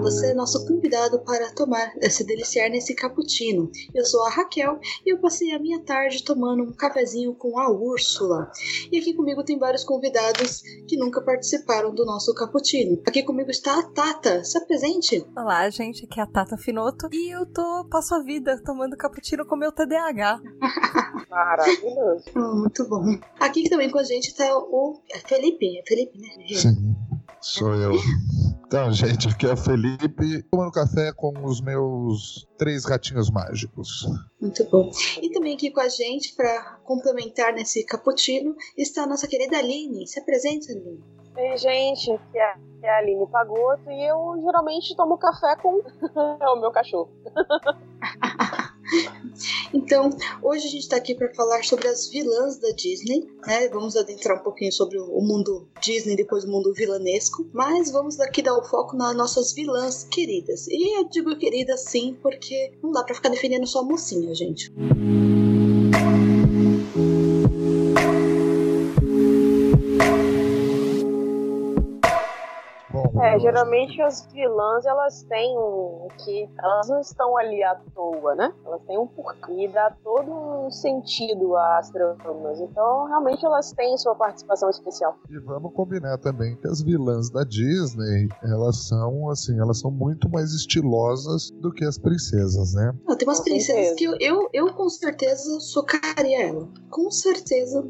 Você é nosso convidado para tomar, eh, se deliciar nesse cappuccino. Eu sou a Raquel e eu passei a minha tarde tomando um cafezinho com a Úrsula. E aqui comigo tem vários convidados que nunca participaram do nosso cappuccino. Aqui comigo está a Tata. Se apresente. Olá, gente, aqui é a Tata Finoto e eu tô passo a vida tomando cappuccino com meu TDAH. Maravilhoso. Oh, muito bom. Aqui também com a gente está o é Felipe. É Felipe, né? Sim, sou eu. Então, gente, aqui é o Felipe, tomando café com os meus três ratinhos mágicos. Muito bom. E também aqui com a gente, para complementar nesse cappuccino, está a nossa querida Aline. Se apresente, Aline. Oi, gente, aqui é, aqui é a Aline Pagoto e eu geralmente tomo café com o meu cachorro. Então, hoje a gente está aqui para falar sobre as vilãs da Disney, né? Vamos adentrar um pouquinho sobre o mundo Disney, depois o mundo vilanesco, mas vamos aqui dar o foco nas nossas vilãs queridas. E eu digo queridas sim, porque não dá para ficar defendendo só a mocinha, gente. Bom, É, geralmente as vilãs elas têm um que elas não estão ali à toa, né? Elas têm um porquê e dá todo um sentido às tramas. Então, realmente elas têm sua participação especial. e vamos combinar também que as vilãs da Disney, elas são, assim, elas são muito mais estilosas do que as princesas, né? Não, tem umas Com princesas certeza. que eu, eu, eu com certeza socaria ela. Com certeza.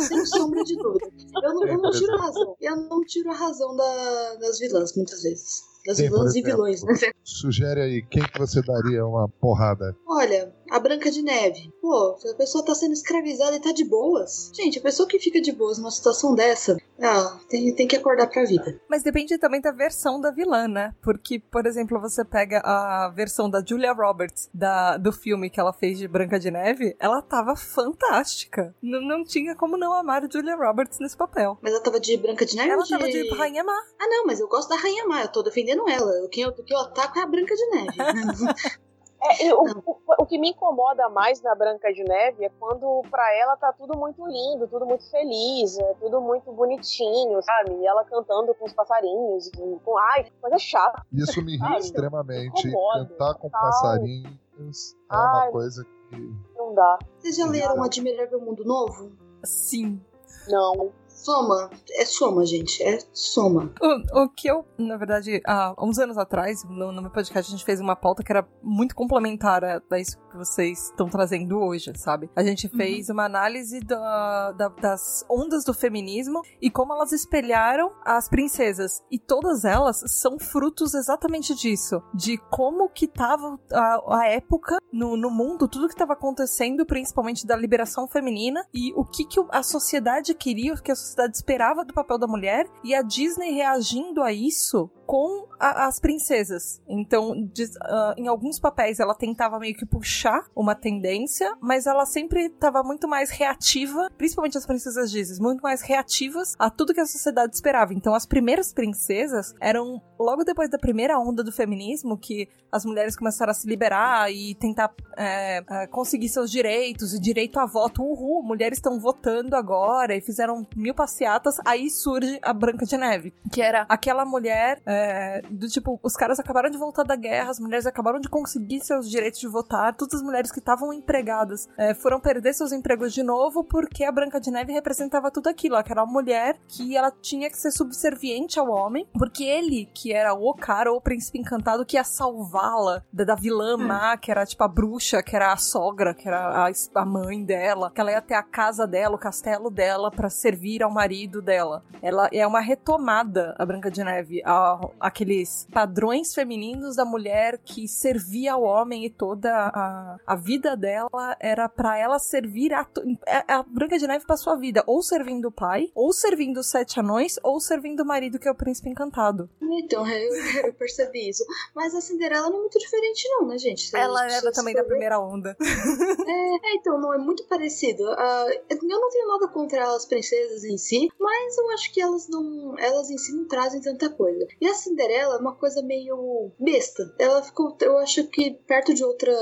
Sem sombra de dúvida. Eu não, eu não tiro a razão. Eu não tiro a razão da- das vilãs, muitas vezes. Das por vilãs e exemplo? vilões, né? Sugere aí, quem que você daria uma porrada? Olha, a Branca de Neve. Pô, a pessoa tá sendo escravizada e tá de boas. Gente, a pessoa que fica de boas numa situação dessa, ah, tem, tem que acordar pra vida. Mas depende também da versão da vilã, né? Porque, por exemplo, você pega a versão da Julia Roberts da, do filme que ela fez de Branca de Neve, ela tava fantástica. Não, não tinha como não amar a Julia Roberts nesse papel. Mas ela tava de Branca de Neve? Ela ou tava de Rainha Má. Ah, não, mas eu gosto da Rainha Má. Eu tô defendendo ela. Quem eu, quem eu ataco é a Branca de Neve. É, o, o, o que me incomoda mais na Branca de Neve é quando pra ela tá tudo muito lindo, tudo muito feliz, é tudo muito bonitinho, sabe? E ela cantando com os passarinhos, e com ai, coisa chata. Isso me irrita Ai, extremamente. incomoda, Cantar com tal. passarinhos é uma Ai. coisa que. Não dá. Vocês já leram Admirável Mundo Novo? Sim. Não. Soma. É soma, gente. É soma. O, o que eu, na verdade, há uns anos atrás, no, no meu podcast, a gente fez uma pauta que era muito complementar a, a isso que vocês estão trazendo hoje, sabe? A gente fez uma análise da- da- das ondas do feminismo e como elas espelharam as princesas. E todas elas são frutos exatamente disso. De como que tava a, a época no, no mundo, tudo que tava acontecendo, principalmente da liberação feminina, e o que, que a sociedade queria, o que a sociedade esperava do papel da mulher, e a Disney reagindo a isso com a- as princesas. Então, diz- ah, em alguns papéis ela tentava meio que puxar uma tendência, mas ela sempre estava muito mais reativa, principalmente as princesas Disney, muito mais reativas a tudo que a sociedade esperava. Então, as primeiras princesas eram logo depois da primeira onda do feminismo que as mulheres começaram a se liberar e tentar é, é, conseguir seus direitos e direito a voto. Uhul, mulheres estão votando agora e fizeram mil passeatas. Aí surge a Branca de Neve, que era aquela mulher é, do tipo, os caras acabaram de voltar da guerra, as mulheres acabaram de conseguir seus direitos de votar, todas as mulheres que estavam empregadas é, foram perder seus empregos de novo porque a Branca de Neve representava tudo aquilo, aquela mulher que ela tinha que ser subserviente ao homem, porque ele, que era o cara, o príncipe encantado, que ia salvá-la da, da vilã má, que era tipo a bruxa, que era a sogra, que era a, a mãe dela, que ela ia ter a casa dela, o castelo dela, pra servir ao marido dela. Ela é uma retomada, a Branca de Neve, a- a- aqueles padrões femininos da mulher que servia ao homem e toda a, a vida dela era pra ela servir a, to- a, a Branca de Neve pra sua vida, ou servindo o pai, ou servindo os sete anões, ou servindo o marido que é o príncipe encantado. Então, eu, eu percebi isso. Mas a Cinderela não é muito diferente, não, né, gente? Se- Ela era também da primeira onda. É, é, então, não é muito parecido. Ah, eu não tenho nada contra as princesas em si, mas eu acho que elas não. Elas em si não trazem tanta coisa. E a Cinderela é uma coisa meio besta. Ela ficou. Eu acho que perto de outra.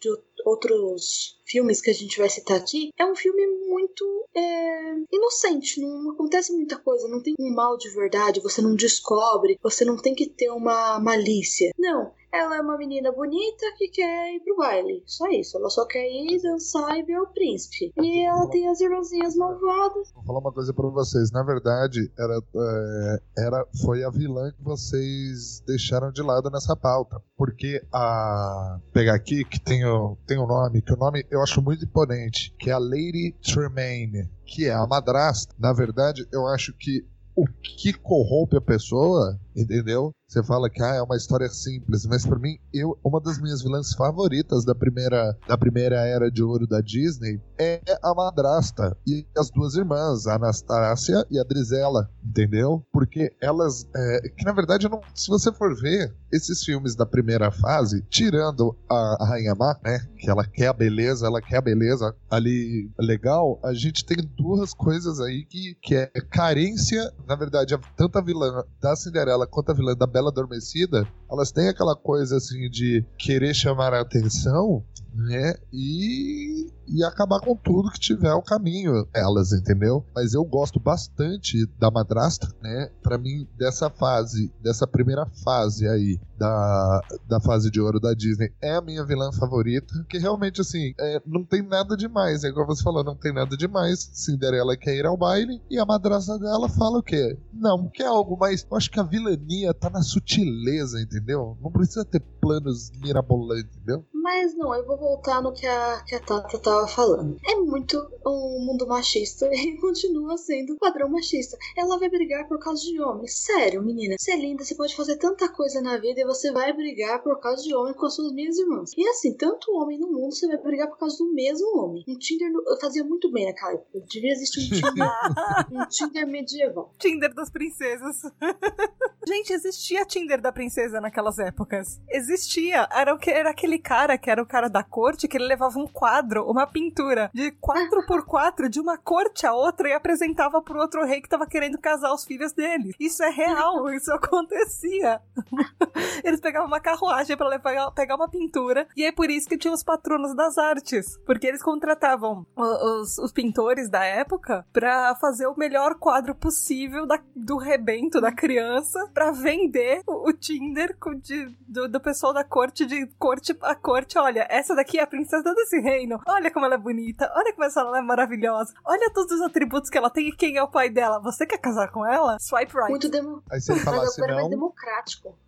de ou- outros filmes que a gente vai citar aqui, é um filme muito é, inocente. Não, acontece muita coisa. Não tem um mal de verdade. Você não descobre. Você não tem que ter uma malícia. Não. Ela é uma menina bonita que quer ir pro baile. Só isso. Ela só quer ir, dançar e ver o príncipe. E ela tem as irmãzinhas malvadas. Vou falar uma coisa pra vocês. Na verdade, era, é, era, foi a vilã que vocês deixaram de lado nessa pauta. Porque a. Pegar aqui, que tem o, tem o nome, que o nome eu acho muito imponente, que é a Lady Tremaine, que é a madrasta. Na verdade, eu acho que o que corrompe a pessoa, entendeu? Você fala que ah, é uma história simples, mas pra mim, eu, uma das minhas vilãs favoritas da primeira, da primeira era de ouro da Disney é a madrasta e as duas irmãs, a Anastácia e a Drizella, entendeu? Porque elas, é, que na verdade, não, se você for ver esses filmes da primeira fase, tirando a, a Rainha Má, né, que ela quer a beleza, ela quer a beleza ali legal, a gente tem duas coisas aí que, que é carência, na verdade, a- tanto a vilã da Cinderela quanto a vilã da Bela Adormecida, elas têm aquela coisa assim de querer chamar a atenção, né? E, e acabar com tudo que tiver ao caminho, elas, entendeu? Mas eu gosto bastante da madrasta, né? Pra mim, dessa fase, dessa primeira fase aí da, da fase de ouro da Disney, é a minha vilã favorita. Que realmente, assim, é, não tem nada demais. É igual você falou, não tem nada demais. Cinderela quer ir ao baile e a madrasta dela fala o quê? Não, quer algo mais. Eu acho que a vilania tá na sutileza, entendeu? Não precisa ter planos mirabolantes, entendeu? Mas não, eu vou voltar no que a, que a Tata tava falando. É muito um mundo machista e continua sendo padrão machista. Ela vai brigar por causa de homem. Sério, menina. Você é linda, você pode fazer tanta coisa na vida e você vai brigar por causa de homem com as suas minhas irmãs. E assim, tanto homem no mundo, você vai brigar por causa do mesmo homem. Um Tinder no- fazia muito bem naquela época. Devia existir um Tinder, um Tinder medieval. Tinder das princesas. Gente, existia Tinder da princesa naquelas épocas. Existia. Era, o que, era aquele cara que era o cara da corte que ele levava um quadro, uma pintura de 4x4 de uma corte a outra e apresentava pro outro rei que tava querendo casar os filhos dele. Isso é real, isso acontecia. Eles pegavam uma carruagem pra levar, pegar uma pintura e é por isso que tinha os patronos das artes. Porque eles contratavam os, os pintores da época pra fazer o melhor quadro possível da- do rebento da criança pra vender o, o Tinder de- do, do pessoal da corte, de corte a corte. Olha, essa daqui é a princesa desse reino. Olha como ela é bonita. Olha como ela é maravilhosa. Olha todos os atributos que ela tem e quem é o pai dela. Você quer casar com ela? Swipe right. Muito demo... Aí se ele Mas falasse é mais não, democrático.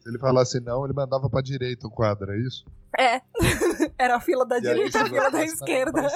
se ele falasse não, ele mandava pra direita o quadro, é isso? É. Era a fila da E direita e a fila da pra esquerda.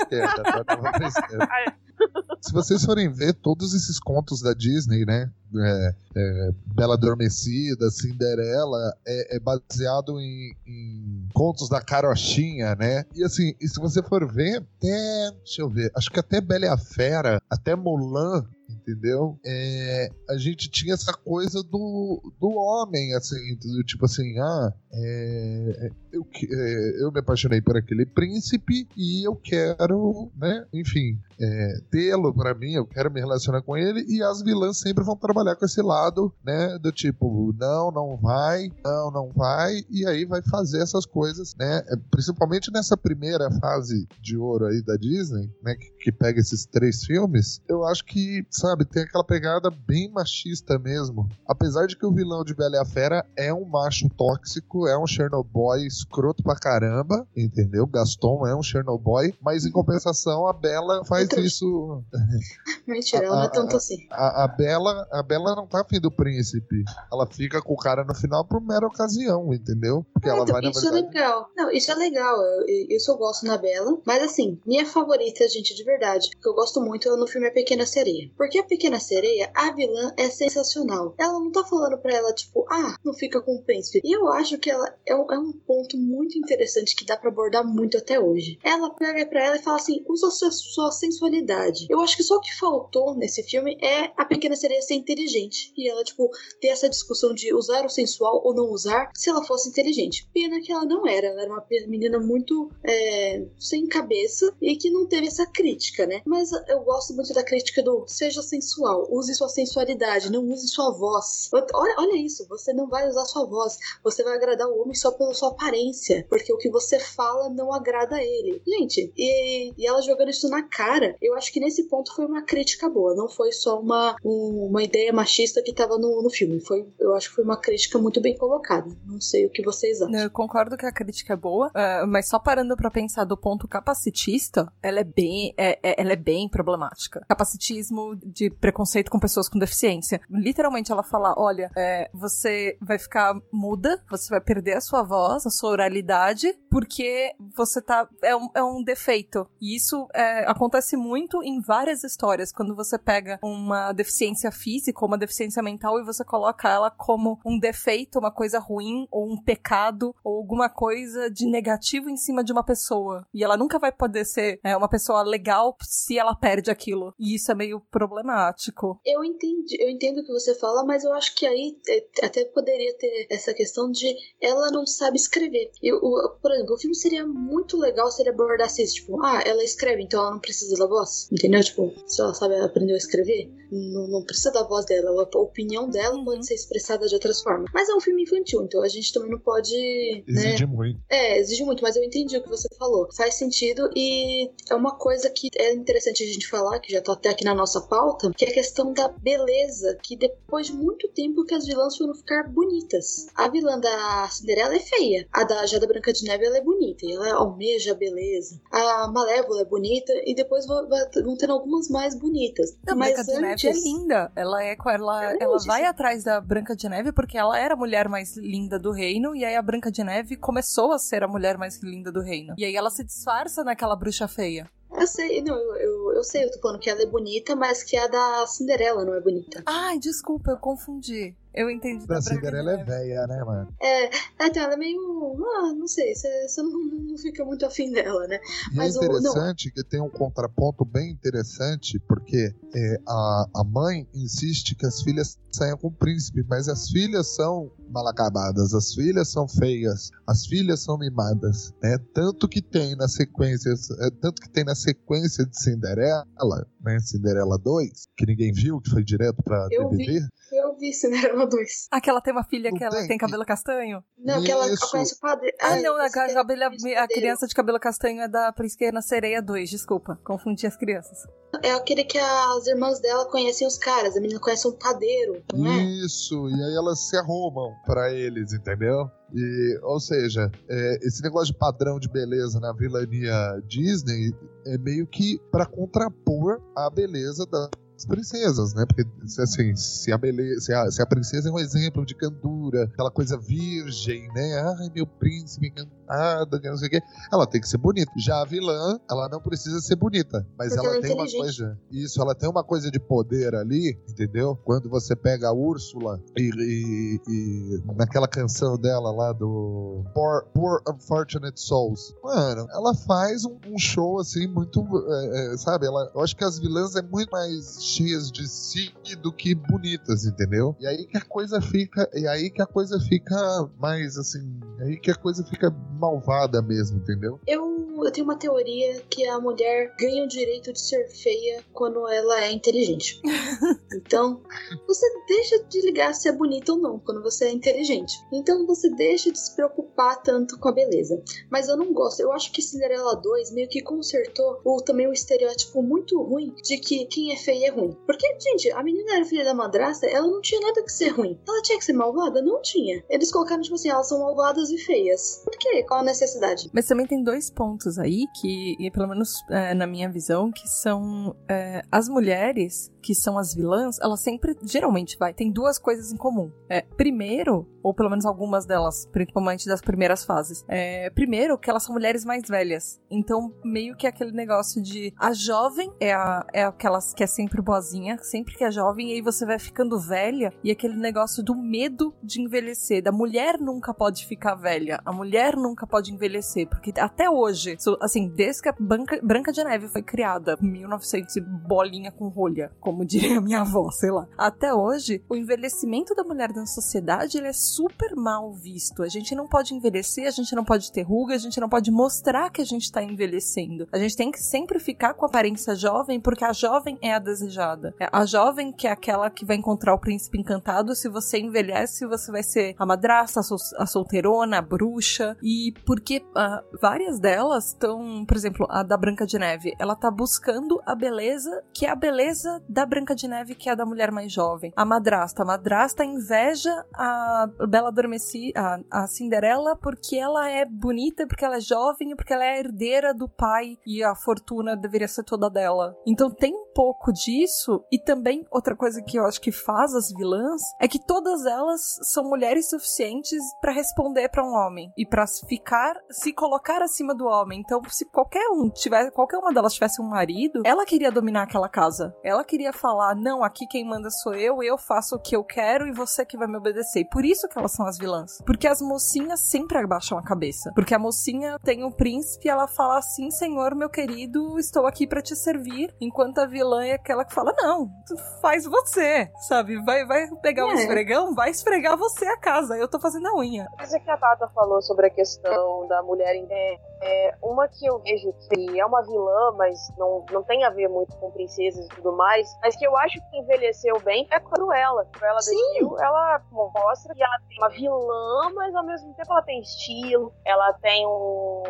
Se vocês forem ver todos esses contos da Disney, né? é, é, Bela Adormecida, Cinderela, é, é baseado em, em contos da carochinha, né? E assim, e se você for ver, até. Deixa eu ver, acho que até Bela e a Fera, até Mulan. Entendeu? É, a gente tinha essa coisa do, do homem, assim, do tipo assim, ah, é, eu, é, eu me apaixonei por aquele príncipe e eu quero, né, enfim, é, tê-lo pra mim, eu quero me relacionar com ele, e as vilãs sempre vão trabalhar com esse lado, né, do tipo, não, não vai, não, não vai, e aí vai fazer essas coisas, né, é, principalmente nessa primeira fase de ouro aí da Disney, né, que, que pega esses três filmes, eu acho que, sabe, tem aquela pegada bem machista mesmo, apesar de que o vilão de Bela e a Fera é um macho tóxico, é um Chernobyl escroto pra caramba, entendeu? Gaston é um Chernobyl, mas em compensação a Bela faz trouxa. isso. Mentira, ela não é tanto assim. A, a Bela, a Bela não tá afim do príncipe. Ela fica com o cara no final por mera ocasião, entendeu? Porque ela então, vai, na isso é verdade. legal. Não, isso é legal. Eu, isso eu gosto na Bela. Mas assim, minha favorita, gente, de verdade, que eu gosto muito é no filme A Pequena Sereia. Porque a Pequena Sereia, a vilã é sensacional. Ela não tá falando pra ela, tipo, ah, não fica com o príncipe. E eu acho que ela é um, é um ponto muito interessante que dá pra abordar muito até hoje. Ela pega pra ela e fala assim: usa sua, sua sensualidade. Eu acho que só o que faltou nesse filme é a Pequena Sereia ser inteligente. E ela, tipo, ter essa discussão de usar o sensual ou não usar se ela fosse inteligente. Pena que ela não era. Ela era uma menina muito é, sem cabeça e que não teve essa crítica, né? Mas eu gosto muito da crítica do seja sensual, use sua sensualidade, não use sua voz. Olha, olha isso, você não vai usar sua voz, você vai agradar o homem só pela sua aparência, porque o que você fala não agrada a ele. Gente, e, e ela jogando isso na cara, eu acho que nesse ponto foi uma crítica boa, não foi só uma, um- uma ideia machista que tava no, no filme. Foi, eu acho que foi uma crítica muito bem colocada. Não sei o que vocês acham. Eu concordo que a crítica é boa, é, mas só parando pra pensar do ponto capacitista, ela é bem, é- é- ela é bem problemática. Capacitismo de preconceito com pessoas com deficiência. Literalmente ela fala, olha, é, você vai ficar muda, você vai perder a sua voz, a sua oralidade, porque você tá, é um, é um defeito. E isso é, acontece muito em várias histórias, quando você pega uma deficiência física ou uma deficiência mental e você coloca ela como um defeito, uma coisa ruim, ou um pecado, ou alguma coisa de negativo em cima de uma pessoa. E ela nunca vai poder ser é, uma pessoa legal se ela perde aquilo. E isso é meio problemático. Eu entendi, eu entendo o que você fala, mas eu acho que aí é, até poderia ter essa questão de ela não sabe escrever. E, o, por exemplo, o filme seria muito legal se ele abordasse isso, tipo, ah, ela escreve, então ela não precisa da voz. Entendeu? Tipo, se ela sabe, ela aprendeu a escrever, não, não precisa da voz dela. A opinião dela Uhum. pode ser expressada de outras formas. Mas é um filme infantil, então a gente também não pode. Né, Exige muito. é, exige muito, mas eu entendi o que você falou. Faz sentido e é uma coisa que é interessante a gente falar, que já tá até aqui na nossa pauta, que é a questão da beleza, que depois de muito tempo que as vilãs foram ficar bonitas. A vilã da Cinderela é feia, a da já da Branca de Neve ela é bonita, e ela almeja a beleza. A Malévola é bonita e depois vão, tendo algumas mais bonitas. A Branca de antes, Neve é linda. Ela é ela, É ela vai atrás da Branca de Neve porque ela era a mulher mais linda do reino e aí a Branca de Neve começou a ser a mulher mais linda do reino. E aí ela se disfarça naquela bruxa feia. Eu sei, não, eu, eu, eu sei, eu tô falando que ela é bonita, mas que a da Cinderela não é bonita. Ai, desculpa, eu confundi. Eu entendi Da da Branca de Cinderela é velha, né, mano? É, então ela é meio. Ah, não sei, você não, não fica muito afim dela, né? E Mas é o- não. interessante que tem um contraponto bem interessante, porque é, a, a mãe insiste que as filhas saiam com o príncipe, mas as filhas são mal acabadas, as filhas são feias, as filhas são mimadas, né? Tanto que tem na sequência, é, tanto que tem na sequência de Cinderela, né? Cinderela 2, que ninguém viu, que foi direto pra Eu DVD. Eu vi Cinderela 2. Ah, que ela tem uma filha Não que ela tem. tem cabelo castanho? Não, que ela conhece o padre. Ah, Ai, não, a, cabelo- a criança de cabelo castanho é da Pequena Sereia 2, desculpa. Confundi as crianças. É aquele que as irmãs dela conhecem os caras. A menina conhece um padeiro, não é? Isso, e aí elas se arrumam pra eles, entendeu? E, ou seja, é, esse negócio de padrão de beleza na vilania Disney é meio que pra contrapor a beleza das princesas, né? Porque assim, se a beleza, se a, se a princesa é um exemplo de candura, aquela coisa virgem, né? Ai, meu príncipe que não sei o quê, ela tem que ser bonita. Já a vilã, ela não precisa ser bonita, mas Porque ela ela é tem uma coisa, isso, ela tem uma coisa de poder ali, entendeu? Quando você pega a Úrsula e, e- e naquela canção dela lá do Poor, Poor Unfortunate Souls, mano, ela faz um, um show assim muito, é, é, sabe? Ela, eu acho que as vilãs é muito mais cheias de si do que bonitas, entendeu? E aí que a coisa fica, e aí que a coisa fica mais assim, aí que a coisa fica malvada mesmo, entendeu? Eu, eu tenho uma teoria que a mulher ganha o direito de ser feia quando ela é inteligente. Então, você deixa de ligar se é bonita ou não quando você é inteligente. Então, você deixa de se preocupar tanto com a beleza. Mas eu não gosto. Eu acho que Cinderela 2 meio que consertou o, também o estereótipo muito ruim de que quem é feia é ruim. Porque, gente, a menina era filha da madrasta, ela não tinha nada que ser ruim. Ela tinha que ser malvada? Não tinha. Eles colocaram, tipo assim, elas são malvadas e feias. Por quê? Qual a necessidade? Mas também tem dois pontos aí que, pelo menos é, na minha visão, que são é, as mulheres que são as vilãs, elas sempre, geralmente, vai, tem duas coisas em comum. É, primeiro, ou pelo menos algumas delas, principalmente das primeiras fases. É, primeiro, que elas são mulheres mais velhas. Então, meio que aquele negócio de a jovem é, a, é aquela que é sempre boazinha, sempre que é jovem, e aí você vai ficando velha, e aquele negócio do medo de envelhecer. Da mulher nunca pode ficar velha, a mulher nunca pode envelhecer, porque até hoje, assim, desde que a Branca, Branca de Neve foi criada, 1900 bolinha com rolha, como diria minha avó, sei lá. Até hoje, o envelhecimento da mulher na sociedade, ele é super mal visto. A gente não pode envelhecer, a gente não pode ter ruga, a gente não pode mostrar que a gente tá envelhecendo. A gente tem que sempre ficar com a aparência jovem, porque a jovem é a desejada. É, a jovem que é aquela que vai encontrar o príncipe encantado. Se você envelhece, você vai ser a madrasta, a solteirona, a bruxa. E porque uh, várias delas estão, por exemplo, a da Branca de Neve, ela tá buscando a beleza que é a beleza da Branca de Neve, que é a da mulher mais jovem. A madrasta, a madrasta inveja a Bela Adormeci, a, a Cinderela, porque ela é bonita, porque ela é jovem e porque ela é herdeira do pai e a fortuna deveria ser toda dela. Então tem pouco disso e também outra coisa que eu acho que faz as vilãs é que todas elas são mulheres suficientes para responder para um homem e para ficar se colocar acima do homem. Então, se qualquer um tivesse, qualquer uma delas tivesse um marido, ela queria dominar aquela casa. Ela queria falar: "Não, aqui quem manda sou eu, eu faço o que eu quero e você que vai me obedecer". Por isso que elas são as vilãs. Porque as mocinhas sempre abaixam a cabeça. Porque a mocinha tem o príncipe ela fala assim: "Senhor, meu querido, estou aqui para te servir", enquanto a vilã é aquela que fala: "Não, faz você", sabe? Vai vai pegar é. um esfregão, vai esfregar você a casa. Eu tô fazendo a unha. Coisa que a Tata falou sobre a questão da mulher é, é uma que eu vejo que é uma vilã, mas não, não tem a ver muito com princesas e tudo mais, mas que eu acho que envelheceu bem é a Cruella. Cruella Sim. ela mostra que ela tem uma vilã, mas ao mesmo tempo ela tem estilo, ela tem um,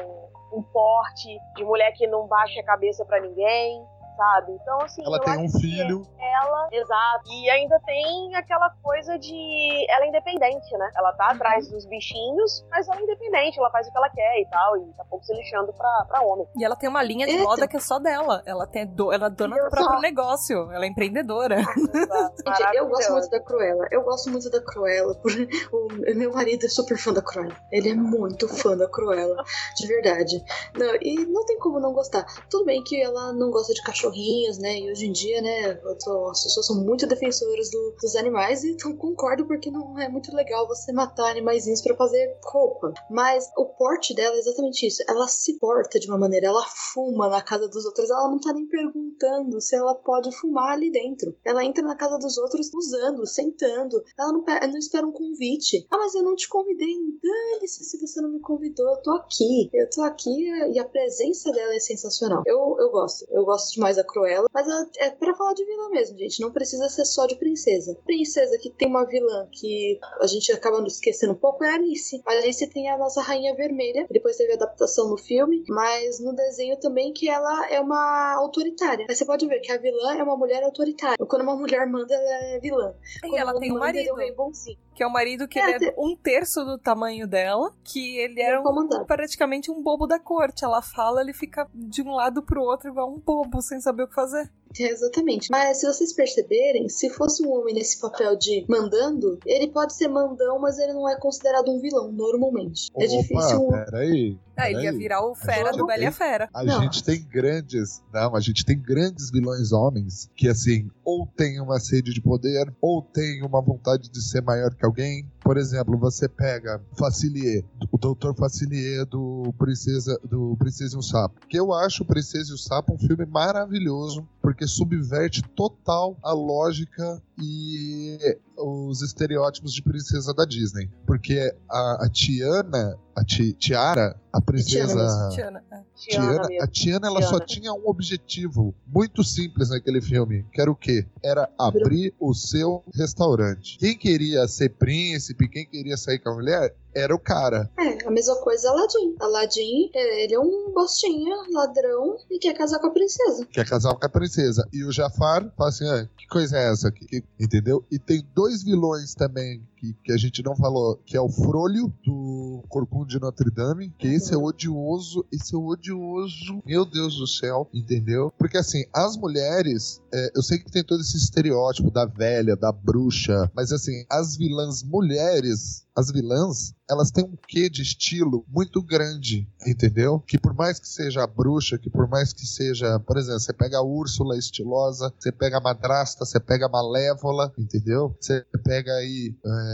um porte de mulher que não baixa a cabeça para ninguém, sabe? Então, assim. Ela tem um filho. Ela, exato. E ainda tem aquela coisa de. Ela é independente, né? Ela tá uhum. atrás dos bichinhos, mas ela é independente, ela faz o que ela quer e tal, e tá pouco se lixando pra, pra homem. E ela tem uma linha de moda que é só dela. Ela, tem do... ela é dona do próprio negócio. Ela é empreendedora. Gente, eu gosto muito da Cruella. Eu gosto muito da Cruella. O meu marido é super fã da Cruella. Ele é muito fã da Cruella. De verdade. Não, e não tem como não gostar. Tudo bem que ela não gosta de cachorro cachorrinhos, né? E hoje em dia, né, tô, as pessoas são muito defensoras do, dos animais então concordo porque não é muito legal você matar animaizinhos para fazer roupa. Mas o porte dela é exatamente isso. Ela se porta de uma maneira, ela fuma na casa dos outros, ela não tá nem perguntando se ela pode fumar ali dentro. Ela entra na casa dos outros usando, sentando. Ela não, não espera um convite. Ah, mas eu não te convidei. Dane-se se você não me convidou. Eu tô aqui. Eu tô aqui e a presença dela é sensacional. Eu, eu gosto. Eu gosto demais mais a Cruella, mas ela, é para falar de vilã mesmo, gente. Não precisa ser só de princesa. Princesa que tem uma vilã que a gente acaba esquecendo um pouco é a Alice. A Alice tem a nossa Rainha Vermelha, depois teve adaptação no filme, mas no desenho também que ela é uma autoritária. Aí você pode ver que a vilã é uma mulher autoritária. Quando uma mulher manda, ela é vilã. E ela tem um marido. É bonzinho. Que é um marido que é, ele é um terço do tamanho dela, que ele era um, praticamente um bobo da corte. Ela fala, ele fica de um lado pro outro igual um bobo, sem saber o que fazer. É, exatamente. Mas se vocês perceberem, se fosse um homem nesse papel de mandando, ele pode ser mandão, mas ele não é considerado um vilão, normalmente. É Opa, é difícil. Peraí. Ah, ele ia virar o fera do Bela Fera. A não. gente tem grandes. Não, a gente tem grandes vilões homens que, assim, ou tem uma sede de poder, ou tem uma vontade de ser maior que alguém. Por exemplo, você pega Facilier, o Doutor Facilier do Princesa, do Princesa e o Sapo. Que eu acho o Princesa e o Sapo um filme maravilhoso, porque subverte total a lógica e os estereótipos de princesa da Disney. Porque a, a Tiana, a ti, Tiara, a princesa. Tiana, é. Tiana, a Tiana, ela Tiana. só tinha um objetivo muito simples naquele filme, que era o quê? Era abrir o seu restaurante. Quem queria ser príncipe, quem queria sair com a mulher, era o cara. É, a mesma coisa Aladdin. Aladdin, é, ele é um bostinha, ladrão, e quer casar com a princesa. Quer casar com a princesa. E o Jafar fala assim: ah, que coisa é essa aqui? Que- Entendeu? E tem dois vilões também que, que a gente não falou, que é o Frolho do Corcunda de Notre Dame, que esse é odioso, esse é odioso, meu Deus do céu, entendeu? Porque assim, as mulheres, é, eu sei que tem todo esse estereótipo da velha, da bruxa, mas assim, as vilãs mulheres, as vilãs, elas têm um quê de estilo muito grande, entendeu? Que por mais que seja a bruxa, que por mais que seja, por exemplo, você pega a Úrsula estilosa, você pega a madrasta, você pega a malévola, entendeu? Você pega aí, é,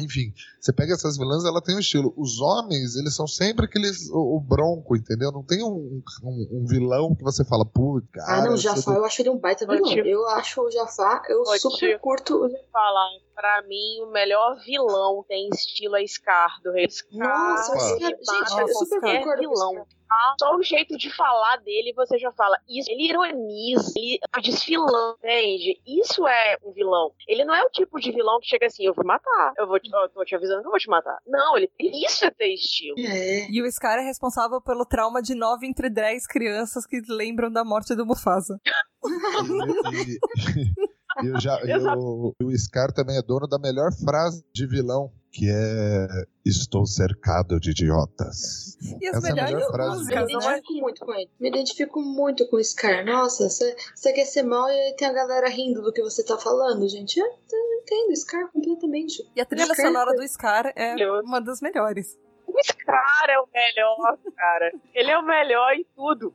enfim, você pega essas vilãs, ela tem um estilo. Os homens, eles são sempre aqueles, o, o bronco, entendeu? Não tem um, um, um vilão que você fala, putz, cara. ah, não, o Jafar, eu acho ele um baita vilão. Eu acho o Jafar, eu super tio. curto. o- falar, pra mim, o melhor vilão tem estilo é Scar, do Rei Scar. Nossa, ele gente, eu super concordo com vilão. Ah, Só o jeito de falar dele, você já fala, isso, ele ironiza, ele tá desfilando, entende? Isso é um vilão. Ele não é o tipo de vilão que chega assim, eu vou matar, eu vou te, eu tô te avisando que eu vou te matar. Não, ele isso é ter estilo. É. E o Scar é responsável pelo trauma de 9 entre 10 crianças que lembram da morte do Mufasa. E, e eu o, o Scar também é dono da melhor frase de vilão, que é Estou cercado de idiotas. E as Essa é a melhores melhor frase. Me músicas, né? identifico muito com ele. Me identifico muito com o Scar. Nossa, você quer ser mal e aí tem a galera rindo do que você tá falando, gente. Eu, eu entendo, Scar completamente. E a trilha Scar sonora foi- do Scar é uma das melhores. O Scar é o melhor, cara. Ele é o melhor em tudo.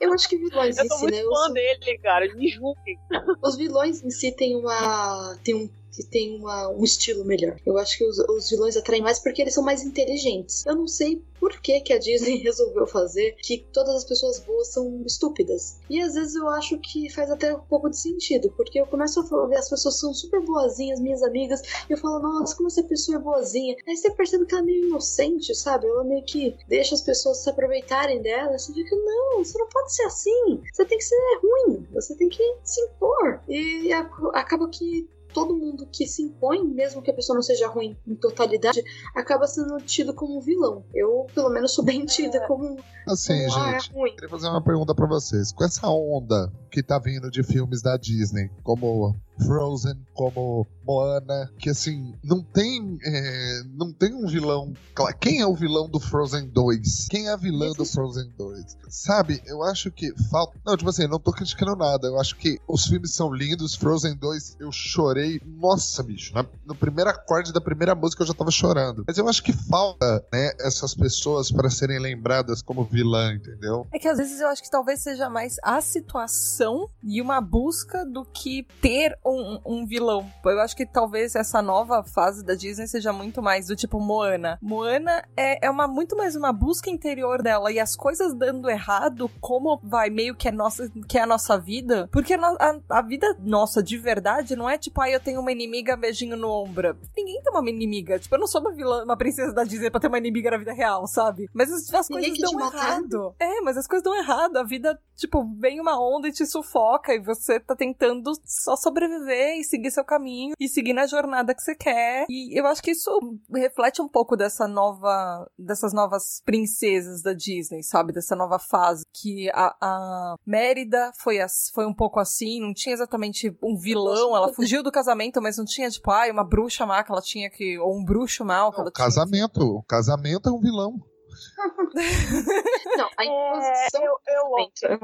Eu acho que vilões Eu em si, muito né? fã Os, dele, cara. Me julguem. os vilões em si têm uma. Tem um, que tem uma, um estilo melhor. Eu acho que os, os vilões atraem mais porque eles são mais inteligentes. Eu não sei por que, que a Disney resolveu fazer que todas as pessoas boas são estúpidas. E às vezes eu acho que faz até um pouco de sentido, porque eu começo a ver as pessoas são super boazinhas, minhas amigas, e eu falo, nossa, como essa pessoa é boazinha. Aí você percebe que ela é meio inocente, sabe? Ela meio que deixa as pessoas se aproveitarem dela. Você fica, não, você não pode ser assim. Você tem que ser ruim, você tem que se impor. E acaba que todo mundo que se impõe, mesmo que a pessoa não seja ruim em totalidade, acaba sendo tido como um vilão. Eu, pelo menos, sou bem tida como, Assim, como ah, gente, é ruim. queria fazer uma pergunta pra vocês. Com essa onda que tá vindo de filmes da Disney, como Frozen, como Moana, que assim, não tem. é, não tem um vilão. Quem é o vilão do Frozen 2? Quem é a vilã do Frozen 2? Sabe, eu acho que falta. Não, tipo assim, não tô criticando nada. Eu acho que os filmes são lindos. Frozen 2, eu chorei. Nossa, bicho. Na, no primeiro acorde da primeira música eu já tava chorando. Mas eu acho que falta, né, essas pessoas pra serem lembradas como vilã, entendeu? É que às vezes eu acho que talvez seja mais a situação e uma busca do que ter um, um vilão. Eu acho que talvez essa nova fase da Disney seja muito mais do tipo Moana. Moana é, é uma muito mais uma busca interior dela e as coisas dando errado, como vai meio que é, nossa, que é a nossa vida. Porque a, a- a vida nossa de verdade não é tipo, ah, eu tenho uma inimiga, beijinho no ombro. Ninguém tem uma inimiga. Tipo, eu não sou uma vilã, uma princesa da Disney pra ter uma inimiga na vida real, sabe? Mas as, as coisas dão errado. É, mas as coisas dão errado. A vida, tipo, vem uma onda e te sufoca e você tá tentando só sobreviver e seguir seu caminho e seguir na jornada que você quer. E eu acho que isso reflete um pouco dessa nova, dessas novas princesas da Disney, sabe? Dessa nova fase que a, a Mérida foi, as- foi um pouco assim, não tinha exatamente um vilão, ela fugiu do casamento, mas não tinha, tipo, ai, uma bruxa má que ela tinha que, ou um bruxo mau que ela O tinha. casamento. O casamento é um vilão. Não, a É, imposição. eu, eu, eu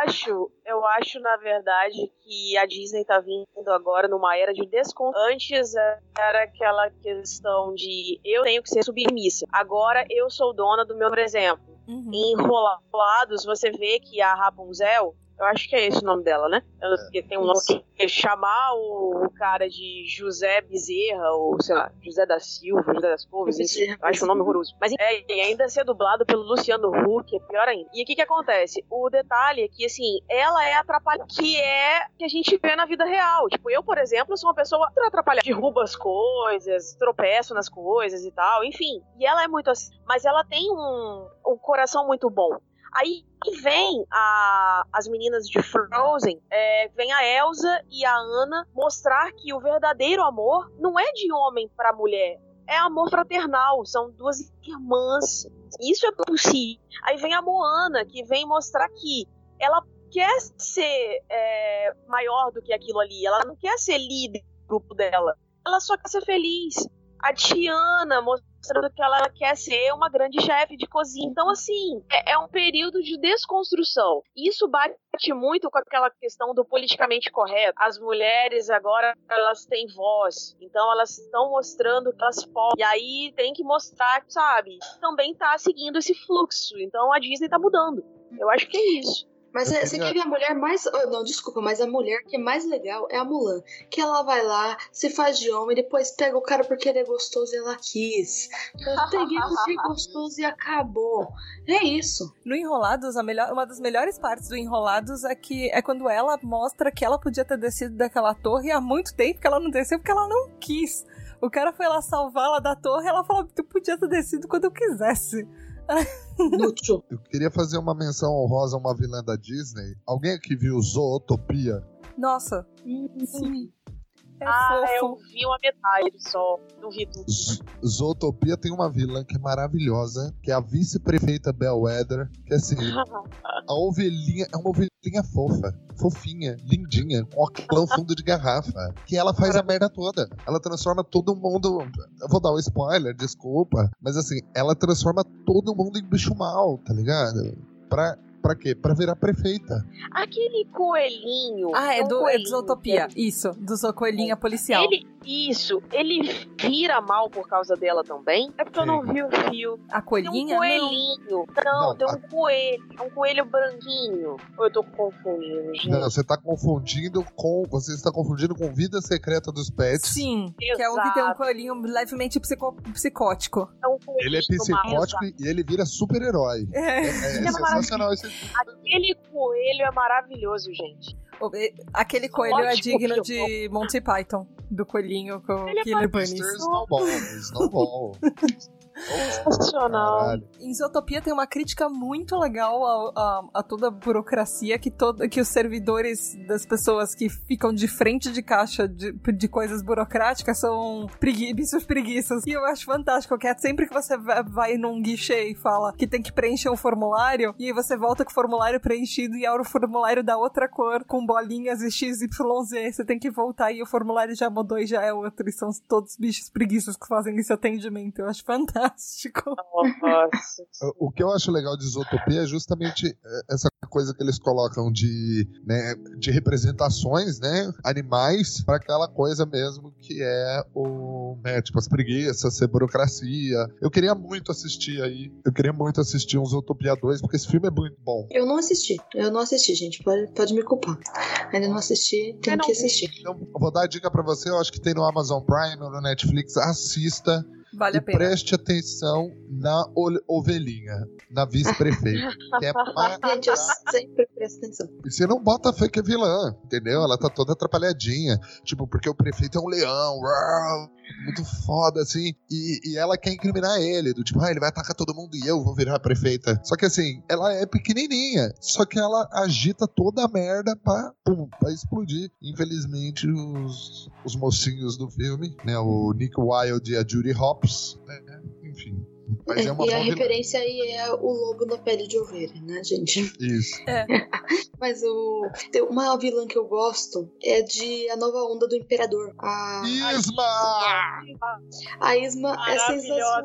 acho, eu acho, na verdade, que a Disney tá vindo agora numa era de desconto. Antes era aquela questão de eu tenho que ser submissa. Agora eu sou dona do meu, por exemplo. Uhum. Em Enrolados, você vê que a Rapunzel, eu acho que é esse o nome dela, né? Porque tem um nome que é chamar o, o cara de José Bezerra, ou sei lá, José da Silva, José das Couves, eu acho um nome horroroso. Mas é, e ainda ser dublado pelo Luciano Huck, é pior ainda. E o que que acontece? O detalhe é que, assim, ela é atrapalhada, que é que a gente vê na vida real. Tipo, eu, por exemplo, sou uma pessoa atrapalhada, derruba as coisas, tropeço nas coisas e tal, enfim. E ela é muito assim, mas ela tem um, um coração muito bom. Aí vem a- as meninas de Frozen, é, vem a Elsa e a Anna mostrar que o verdadeiro amor não é de homem pra mulher, é amor fraternal, são duas irmãs. Isso é possível. Aí vem a Moana, que vem mostrar que ela quer ser é, maior do que aquilo ali, ela não quer ser líder do grupo dela, ela só quer ser feliz. A Tiana mostrando que ela quer ser uma grande chefe de cozinha. Então, assim, é, é, um período de desconstrução. Isso bate muito com aquela questão do politicamente correto. As mulheres agora, elas têm voz. Então, elas estão mostrando que elas podem. E aí tem que mostrar, sabe? Também tá seguindo esse fluxo. Então, a Disney tá mudando. Eu acho que é isso. Mas é, você quer ver a mulher mais. Oh, não, desculpa, mas a mulher que é mais legal é a Mulan. Que ela vai lá, se faz de homem, depois pega o cara porque ele é gostoso e ela quis. Eu peguei porque é gostoso e acabou. É isso. No Enrolados, a melhor, uma das melhores partes do Enrolados é que é quando ela mostra que ela podia ter descido daquela torre há muito tempo que ela não desceu porque ela não quis. O cara foi lá salvá-la da torre e ela falou: Tu podia ter descido quando eu quisesse. Eu queria fazer uma menção honrosa a uma vilã da Disney. Alguém aqui viu Zootopia? Nossa, sim. É ah, fofo. eu vi uma metade só. Não vi tudo. Zootopia tem uma vilã que é maravilhosa, que é a vice-prefeita Bellwether, que é assim, a ovelhinha é uma ovelhinha fofa, fofinha, lindinha, com óculos fundo de garrafa, que ela faz a merda toda. Ela transforma todo mundo, eu vou dar um spoiler, desculpa, mas assim, ela transforma todo mundo em bicho mal, tá ligado? Pra Pra quê? Pra virar prefeita. Aquele coelhinho. Ah, é, do, é do Zootopia. Isso, do coelhinha policial. Ele, isso, ele vira mal por causa dela também? É porque Sim. eu não vi o fio. A coelhinha? Tem um coelhinho. Não, não tem um a... coelho. Um coelho branquinho. Ou eu tô confundindo, gente? Não, você tá confundindo com. Você está confundindo com Vida Secreta dos Pets. Sim, Exato. que é um que tem um coelhinho levemente psico... psicótico. É um ele é psicótico e ele vira super-herói. É, é, é, é sensacional esse Aquele coelho é maravilhoso, gente. Aquele coelho é digno de Monty Python, do coelhinho com Ele é Killer Bunnies. Snowball, Snowball. Sensacional. Em Zootopia tem uma crítica muito legal a, a, a, toda a burocracia que, todo, que os servidores das pessoas que ficam de frente de caixa de, de coisas burocráticas são pregui, bichos preguiças. E eu acho fantástico que é sempre que você vai num guichê e fala que tem que preencher um formulário, e aí você volta com o formulário preenchido e é o formulário da outra cor, com bolinhas e XYZ. Você tem que voltar e o formulário já mudou e já é outro. E são todos bichos preguiças que fazem esse atendimento. Eu acho fantástico fantástico. Nossa. O que eu acho legal de Isotopia é justamente é, essa coisa que eles colocam de, né, de representações, né, animais para aquela coisa mesmo que é o, né, tipo as preguiças, ser burocracia. Eu queria muito assistir aí, eu queria muito assistir uns Utopia 2 porque esse filme é muito bom. Eu não assisti, eu não assisti, gente, pode, pode me culpar. Ainda não assisti, tenho que assistir. Então, vou dar a dica para você, eu acho que tem no Amazon Prime, no Netflix, assista Vale e a pena. preste atenção na ovelhinha, na vice-prefeita. que é Gente, eu sempre presto atenção. E você não bota fé que é vilã, entendeu? Ela tá toda atrapalhadinha. Tipo, porque o prefeito é um leão. Uau, muito foda, assim. E, e ela quer incriminar ele, do tipo, ah, ele vai atacar todo mundo e eu vou virar a prefeita. Só que assim, ela é pequenininha. Só que ela agita toda a merda pra, pum, pra explodir. Infelizmente, os, os mocinhos do filme, né? O Nick Wilde e a Judy Hopps, né? Enfim, é, é e a referência aí é o lobo na pele de ovelha, né, gente? Isso. É. Mas o, uma vilã que eu gosto é de A Nova Onda do Imperador. A Isma! A Isma é sensacional.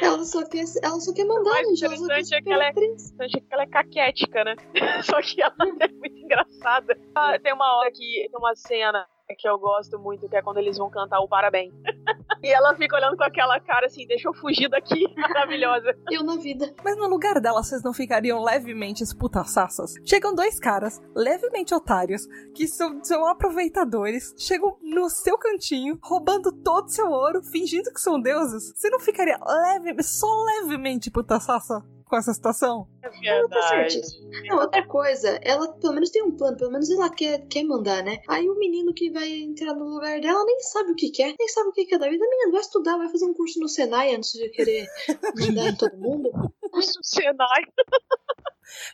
Ela só quer, ela só quer mandar, o mais interessante é que ela é, que ela é caquética, né? só que ela é muito engraçada. Ah, tem uma hora que tem uma cena que eu gosto muito, que é quando eles vão cantar o parabéns. e ela fica olhando com aquela cara assim, deixa eu fugir daqui, maravilhosa. Eu na vida. Mas no lugar dela, vocês não ficariam levemente esputaçaças? Chegam dois caras, levemente otários, que são, são aproveitadores, chegam no seu cantinho, roubando todo o seu ouro, fingindo que são deuses. Você não ficaria leve, só levemente putaçaça? Com essa situação. É verdade. Não, outra coisa, ela pelo menos tem um plano, pelo menos ela quer, quer mandar, né? Aí o menino que vai entrar no lugar dela nem sabe o que quer, nem sabe o que quer da vida. Menino, vai estudar, vai fazer um curso no Senai antes de querer mandar em todo mundo. Curso no Senai.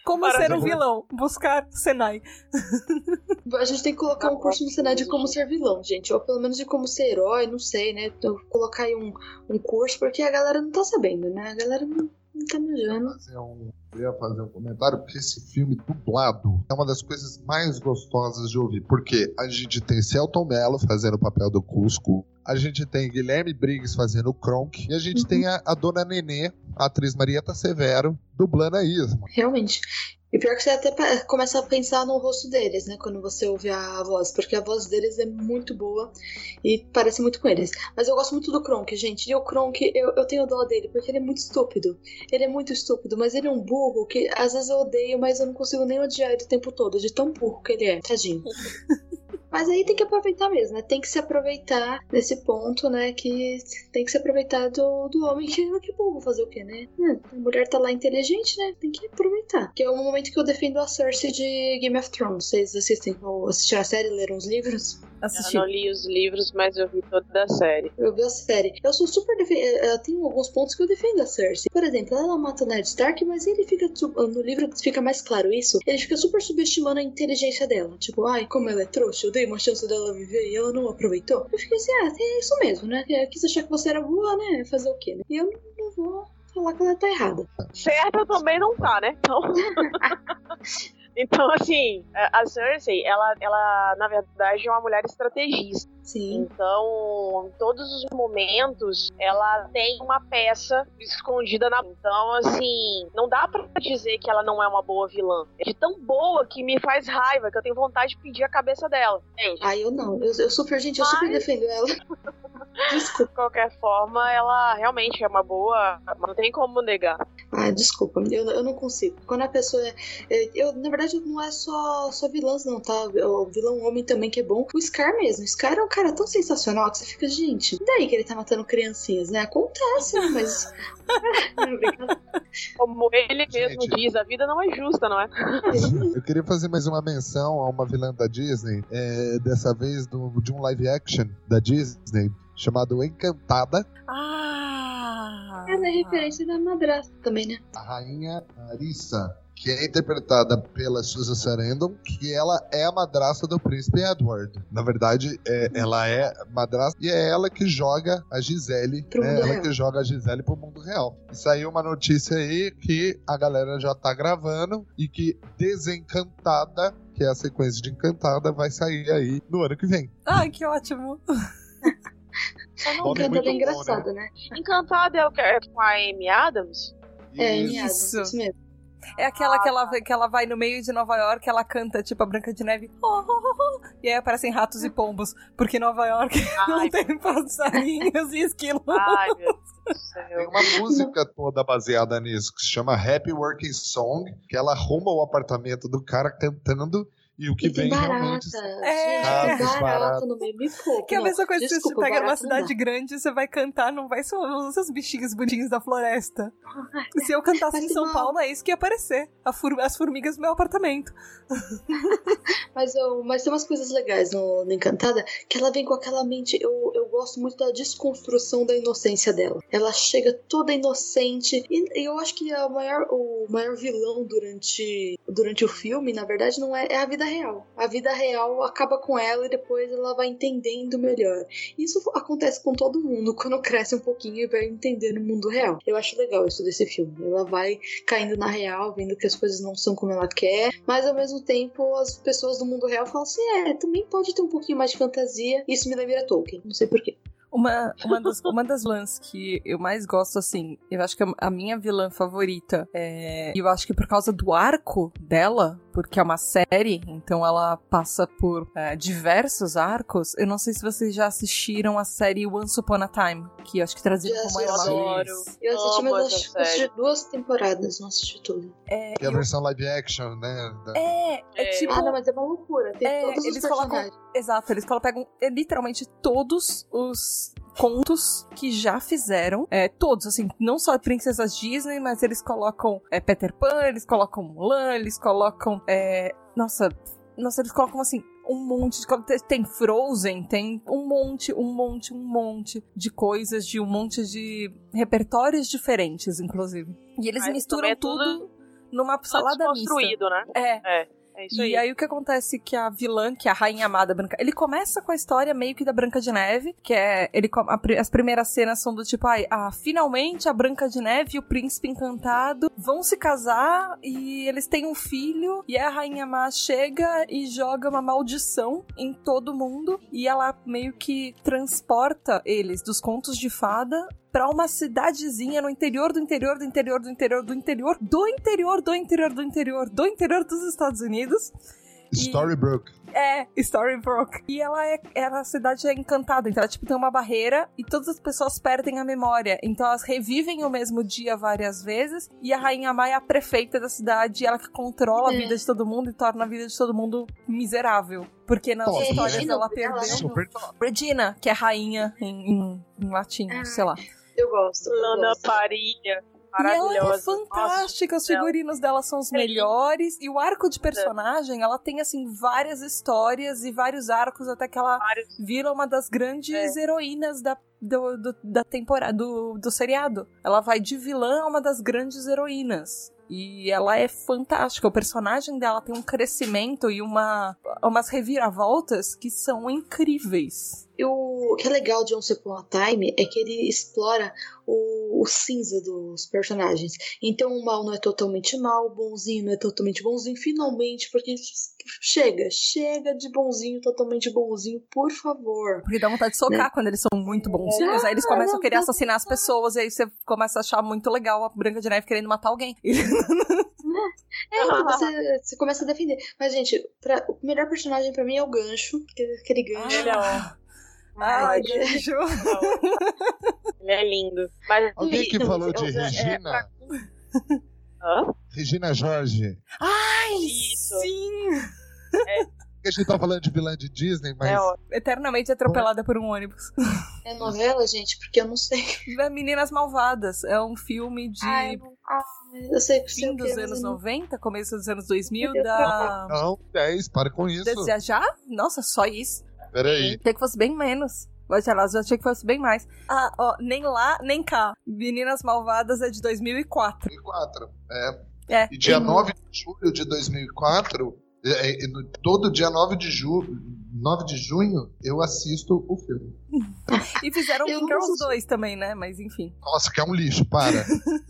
Como Para ser um vilão? Buscar Senai. A gente tem que colocar um curso no Senai de como ser vilão, gente. Ou pelo menos de como ser herói, não sei, né? Então, colocar aí um, um curso, porque a galera não tá sabendo, né? A galera não, manjando. fazer um, eu ia fazer um comentário, porque esse filme dublado é uma das coisas mais gostosas de ouvir. Porque a gente tem Celton Mello fazendo o papel do Cusco, a gente tem Guilherme Briggs fazendo o Kronk, e a gente Uhum. tem a, a dona Nenê, a atriz Marieta Severo, dublando a Isma. Realmente. E pior que você até começa a pensar no rosto deles, né? Quando você ouve a voz. Porque a voz deles é muito boa e parece muito com eles. Mas eu gosto muito do Kronk, gente. E o Kronk, eu, eu tenho dó dele, porque ele é muito estúpido. Ele é muito estúpido, mas ele é um burro que às vezes eu odeio, mas eu não consigo nem odiar ele o tempo todo, de tão burro que ele é. Tadinho. Mas aí tem que aproveitar mesmo, né? Tem que se aproveitar nesse ponto, né? Que tem que se aproveitar do, do homem que, que é burro fazer o quê, né? É, A mulher tá lá inteligente, né? Tem que aproveitar. Que é o momento que eu defendo a Cersei de Game of Thrones. Vocês assistem ou assistiram a série, leram os livros? Assisti. Eu não li os livros, mas eu vi toda a série. Eu vi a série. Eu sou super defen- eh, Eu tenho alguns pontos que eu defendo a Cersei. Por exemplo, ela mata o Ned Stark, mas ele fica. No livro fica mais claro isso. Ele fica super subestimando a inteligência dela. Tipo, ai, como ela é trouxa, eu dei uma chance dela viver e ela não aproveitou. Eu fiquei assim, ah, é isso mesmo, né? Eu quis achar que você era boa, né? Fazer o quê, né? E eu não, não vou falar que ela tá errada. Certa também não tá, né? Então. Então, assim, a Cersei, ela, ela, na verdade, é uma mulher estrategista. Sim. Então, em todos os momentos, ela tem uma peça escondida na. Então, assim, não dá pra dizer que ela não é uma boa vilã. É de tão boa que me faz raiva, que eu tenho vontade de pedir a cabeça dela. Gente, Ah, eu não. Eu, eu super, gente, eu super Mas- defendo ela. Desculpa. de qualquer forma, ela realmente é uma boa. Não tem como negar. Ah, desculpa, eu, eu não consigo. Quando a pessoa é. é- Eu, na verdade, não é só, só vilãs, não, tá? O vilão homem também que é bom. O Scar mesmo. O Scar é um cara tão sensacional que você fica, gente, e daí que ele tá matando criancinhas, né? Acontece, né? mas. Como ele mesmo Gente. diz, a vida não é justa, não é? Eu queria fazer mais uma menção a uma vilã da Disney, é, dessa vez do- de um live action da Disney, chamado Encantada, Ah! Ela é referência da madrasta também, né? a rainha Arissa, que é interpretada pela Susan Sarandon, que ela é a madrasta do príncipe Edward. Na verdade, é- ela é madrasta e é ela que joga a Gisele, Pro né? mundo ela real. que joga a Gisele pro mundo real. E saiu uma notícia aí que a galera já tá gravando e que Desencantada, que é a sequência de Encantada, vai sair aí no ano que vem. Ai, que ótimo. Eu não muito é bom, engraçada, né? Encantada é o que é com a Amy Adams? É, Isso. em Adams, Isso. mesmo. É aquela que ela, que ela vai no meio de Nova York, ela canta tipo a Branca de Neve. "Oh, oh, oh, oh", e aí aparecem ratos e pombos. Porque Nova York não Ai, tem passarinhos e esquilos. ai meu Deus do Tem uma música toda baseada nisso, que se chama Happy Working Song, que ela arruma o apartamento do cara cantando e o que E vem barata. realmente. É. Ratos, barata barata. no meio. Me pouco. Que é a mesma coisa que se você Desculpa, pega numa cidade grande, você vai cantar, não vai ser os seus bichinhos bonitinhos da floresta. Se eu cantasse em São Paulo, é isso que ia aparecer. Fur- as formigas do meu apartamento. Mas, eu, mas tem umas coisas legais no, no Encantada que ela vem com aquela mente. Eu, eu gosto muito da desconstrução da inocência dela. Ela chega toda inocente. E, e eu acho que a maior, o maior vilão durante, durante o filme, na verdade, não é, é a vida real. A vida real acaba com ela e depois ela vai entendendo melhor. Isso acontece com todo mundo quando cresce um pouquinho e vai entendendo o mundo real. Eu acho legal isso desse filme. Ela vai caindo na real, vendo que as coisas não são como ela quer, mas ao mesmo tempo as pessoas do mundo real falam assim: é, também pode ter um pouquinho mais de fantasia. Isso me lembra Tolkien, não sei porquê. Uma, uma, das, uma das vilãs que eu mais gosto, assim, eu acho que a- minha vilã favorita é. E eu acho que por causa do arco dela, porque é uma série, então ela passa por é, diversos arcos. Eu não sei se vocês já assistiram a série Once Upon a Time, que eu acho que trazia como uma Adoro. Eu assisti, mas eu acho eu assisti duas temporadas, não assisti tudo. É, Que é a eu- versão live action, né? da- é, é É. tipo. ah, não, mas é uma loucura. Tem É, todos os eles colocam- personagens. Exato, eles colocam, pegam é, literalmente todos os contos que já fizeram. É, todos, assim, não só princesas Disney, mas eles colocam é, Peter Pan, eles colocam Mulan, eles colocam. é, nossa, nossa, eles colocam assim. Um monte de. Tem Frozen, tem um monte, um monte, um monte de coisas, de um monte de repertórios diferentes, inclusive. E eles Mas misturam é tudo. Numa salada mista. construído, né? É. É. É isso aí. E aí o que acontece que a vilã, que é a rainha amada Branca, ele começa com a história meio que da Branca de Neve, que é ele a as primeiras cenas são do tipo, ai, ah, finalmente a Branca de Neve e o príncipe encantado vão se casar e eles têm um filho e a rainha má chega e joga uma maldição em todo mundo e ela meio que transporta eles dos contos de fada pra uma cidadezinha no interior do interior do interior do interior do interior do interior do interior do interior do interior dos Estados Unidos. Storybrooke. É, Storybrooke. E ela é, ela, a cidade é encantada, então ela tipo tem uma barreira e todas as pessoas perdem a memória. Então elas revivem o mesmo dia várias vezes e a rainha Má é a prefeita da cidade, ela que controla a É. vida de todo mundo e torna a vida de todo mundo miserável. Porque nas Top, histórias Regina, ela ela- perdeu Super. Regina, que é rainha em, em, em latim, Ah, sei lá. Eu gosto. eu Lana gosto. Parilha. E ela é Maravilhosa. fantástica, os figurinos dela são os É melhores. E o arco de personagem, ela tem, assim, várias histórias e vários arcos até que ela vários- vira uma das grandes É. heroínas da, do, do- da temporada, do, do seriado. Ela vai de vilã a uma das grandes heroínas. E ela é fantástica. O personagem dela tem um crescimento e uma, umas reviravoltas que são incríveis. E o que é legal de Once Upon a Time é que ele explora o, o cinza dos personagens. Então o mal não é totalmente mal, o bonzinho não é totalmente bonzinho. Finalmente, porque chega, chega de bonzinho, totalmente bonzinho, por favor. Porque dá vontade de socar quando eles são muito bonzinhos. Aí eles começam a querer assassinar as pessoas. E aí você começa a achar muito legal a Branca de Neve querendo matar alguém. É, então você, você começa a defender. Mas, gente, pra- o melhor personagem pra mim é o gancho. aquele- Aquele gancho. É Ah, Ai, beijo. Ele é lindo. Mas Alguém que falou eu- de é, pra- Regina? Hã? Regina Jorge. Ai, Isso. sim! A gente tá falando de vilã de Disney, mas É ótimo. Eternamente atropelada por um ônibus. É novela, gente, porque eu não sei. Meninas Malvadas. É um filme de Ai, não- ai, eu sei que fim dos anos eu não- 90, começo dos anos 2000, Meu Deus, da... não, 10, para com isso. Desejar? Nossa, só isso. Peraí. Achei que fosse bem menos. Mas elas eu achei que fosse bem mais. Ah, ó, nem lá, nem cá. Meninas Malvadas é de 2004. 2004. É. É. E dia Uhum. 9 de julho de 2004, é, é, todo dia 9 de, ju, 9 de junho, eu assisto o filme. E fizeram não Girls assisti. 2 também, né? Mas enfim. Nossa, que é um lixo, para.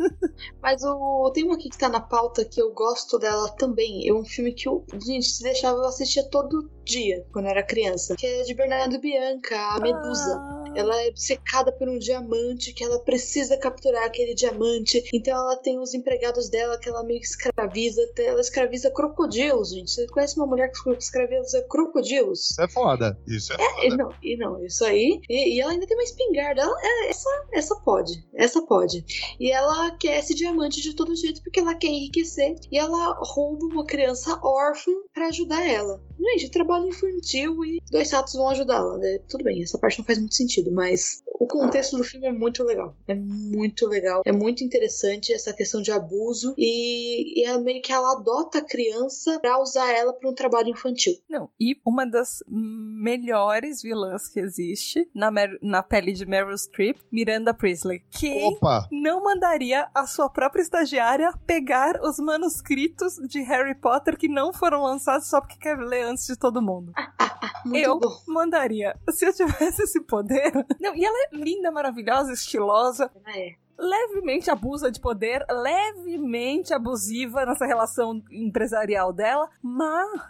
Mas o, tem uma aqui que tá na pauta que eu gosto dela também. É um filme que eu, gente, se deixava eu assistia todo dia quando era criança. Que é de Bernardo Bianca, a Medusa. Ah, Ela é secada por um diamante que ela precisa capturar aquele diamante. Então ela tem os empregados dela que ela meio que escraviza. Ela escraviza crocodilos, gente. Você conhece uma mulher que escraviza crocodilos? Isso é foda. Isso é E foda. não, e não, isso aí. E, e ela ainda tem uma espingarda. Ela, é, essa, essa pode. Essa pode. E ela quer esse diamante de todo jeito porque ela quer enriquecer. E ela rouba uma criança órfã pra ajudar ela. Gente, trabalho infantil e dois ratos vão ajudá-la. Né? Tudo bem, essa parte não faz muito sentido, mas o contexto do filme é muito legal. É muito legal. É muito interessante essa questão de abuso. E, e é meio que ela adota a criança pra usar ela pra um trabalho infantil. Não, e uma das melhores vilãs que existe na, Mer- na pele de Meryl Streep, Miranda Priestley. Quem Opa! não mandaria a sua própria estagiária pegar os manuscritos de Harry Potter que não foram lançados só porque quer ler antes de todo mundo? Muito eu bom. mandaria. Se eu tivesse esse poder. Não, e ela é linda, maravilhosa, estilosa, Ah, é. levemente abusa de poder, levemente abusiva nessa relação empresarial dela, mas.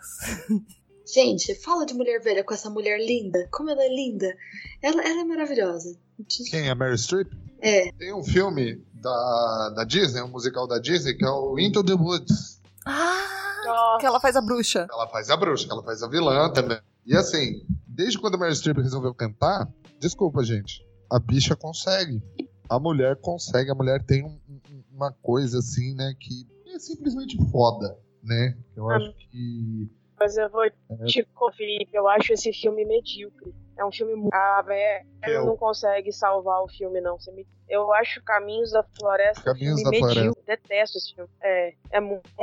Gente, fala de mulher velha com essa mulher linda. Como ela é linda. Ela, ela é maravilhosa. Quem é Mary Streep? É. Tem um filme da, da Disney, um musical da Disney, que é o Into the Woods. Ah! Nossa. Que ela faz a bruxa. Ela faz a bruxa, ela faz a vilã também. E assim, desde quando a Mary Streep resolveu cantar, desculpa, gente, a bicha consegue. A mulher consegue, a mulher tem um- um- uma coisa assim, né, que é simplesmente foda, né? Eu Ah. acho que. Mas eu vou te conferir, eu acho esse filme medíocre. É um filme muito. A velha Eu. não consegue salvar o filme, não. Você me- Eu acho Caminhos da Floresta Caminhos da filme Floresta. medíocre. Detesto esse filme. É, é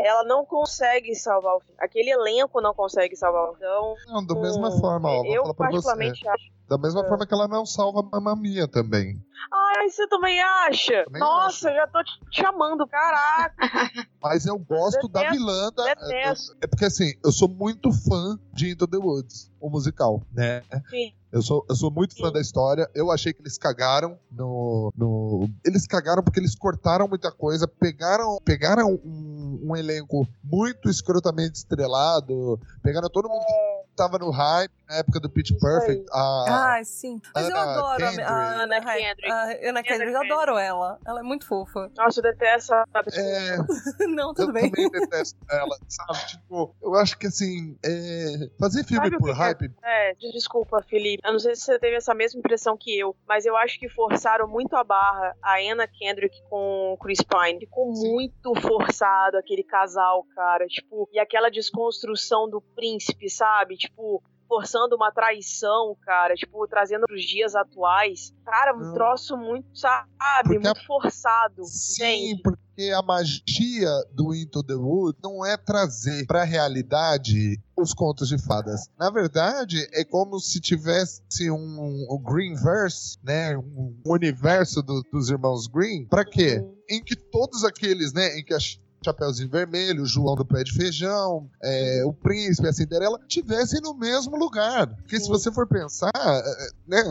Ela não consegue salvar o filme. Aquele elenco não consegue salvar o filme. Então, Não, da mesma hum, forma, ó, eu particularmente acho. Da mesma É. forma que ela não salva a Mamma Mia também. Ah, Ai, você também acha? Também Nossa, acho. já tô te chamando, caraca. Mas eu gosto da Detesto, vilã da. detesto. É porque assim, eu sou muito fã de Into the Woods, o musical, né? Sim. Eu sou, eu sou muito fã Sim. da história. Eu achei que eles cagaram no, no. Eles cagaram porque eles cortaram muita coisa, pegaram, pegaram um, um elenco muito escrotamente estrelado, pegaram todo mundo que tava no hype na época do Pitch Perfect. A, Ah, sim. Mas eu Ana adoro a, Kendrick. a Ana Ana Kendrick. Kendrick. A Ana Kendrick, eu adoro ela. Ela é muito fofa. Nossa, eu detesto essa pessoa. é, Não, tudo eu bem. também detesto ela, sabe? Tipo, eu acho que assim, é, fazer filme Sabe por é? hype. É, desculpa, Felipe. Eu não sei se você teve essa mesma impressão que eu, mas eu acho que forçaram muito a barra a Anna Kendrick com o Chris Pine. Ficou Sim. muito forçado aquele casal, cara. Tipo, e aquela desconstrução do príncipe, sabe? Tipo, forçando uma traição, cara. Tipo, trazendo pros dias atuais. Cara, um troço muito, sabe? Porque muito forçado. Sim, entende? porque a magia do Into the Wood não é trazer pra realidade os contos de fadas. Na verdade, é como se tivesse um, um Greenverse, né? Um universo do- dos irmãos Green. Pra quê? Uhum. Em que todos aqueles, né? Em que a Chapeuzinho Vermelho, o João do Pé de Feijão, é, o Príncipe, a Cinderela, tivessem no mesmo lugar. Porque se Sim. você for pensar, é, né,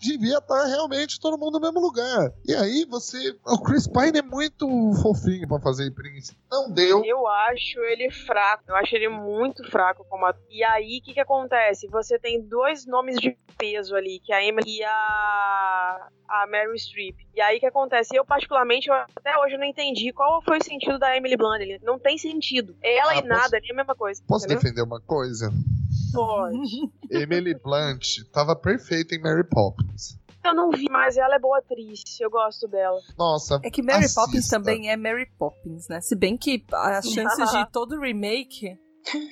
devia estar realmente todo mundo no mesmo lugar. E aí você. O Chris Pine é muito fofinho pra fazer Príncipe. Não deu. Eu acho ele fraco. Eu acho ele muito fraco como ator. E aí, o que que acontece? Você tem dois nomes de peso ali, que é a Emily e a, a Mary Streep. E aí, o que acontece? Eu, particularmente, eu, até hoje eu não entendi qual foi o sentido da Emily Blunt. ali. Não tem sentido. Ela Ah, e posso- nada ali é a mesma coisa. Posso entendeu? defender uma coisa? Pode. Emily Blunt tava perfeita em Mary Poppins. Eu não vi, mas ela é boa atriz. Eu gosto dela. Nossa. É que Mary assista. Poppins também é Mary Poppins, né? Se bem que as chances de todo remake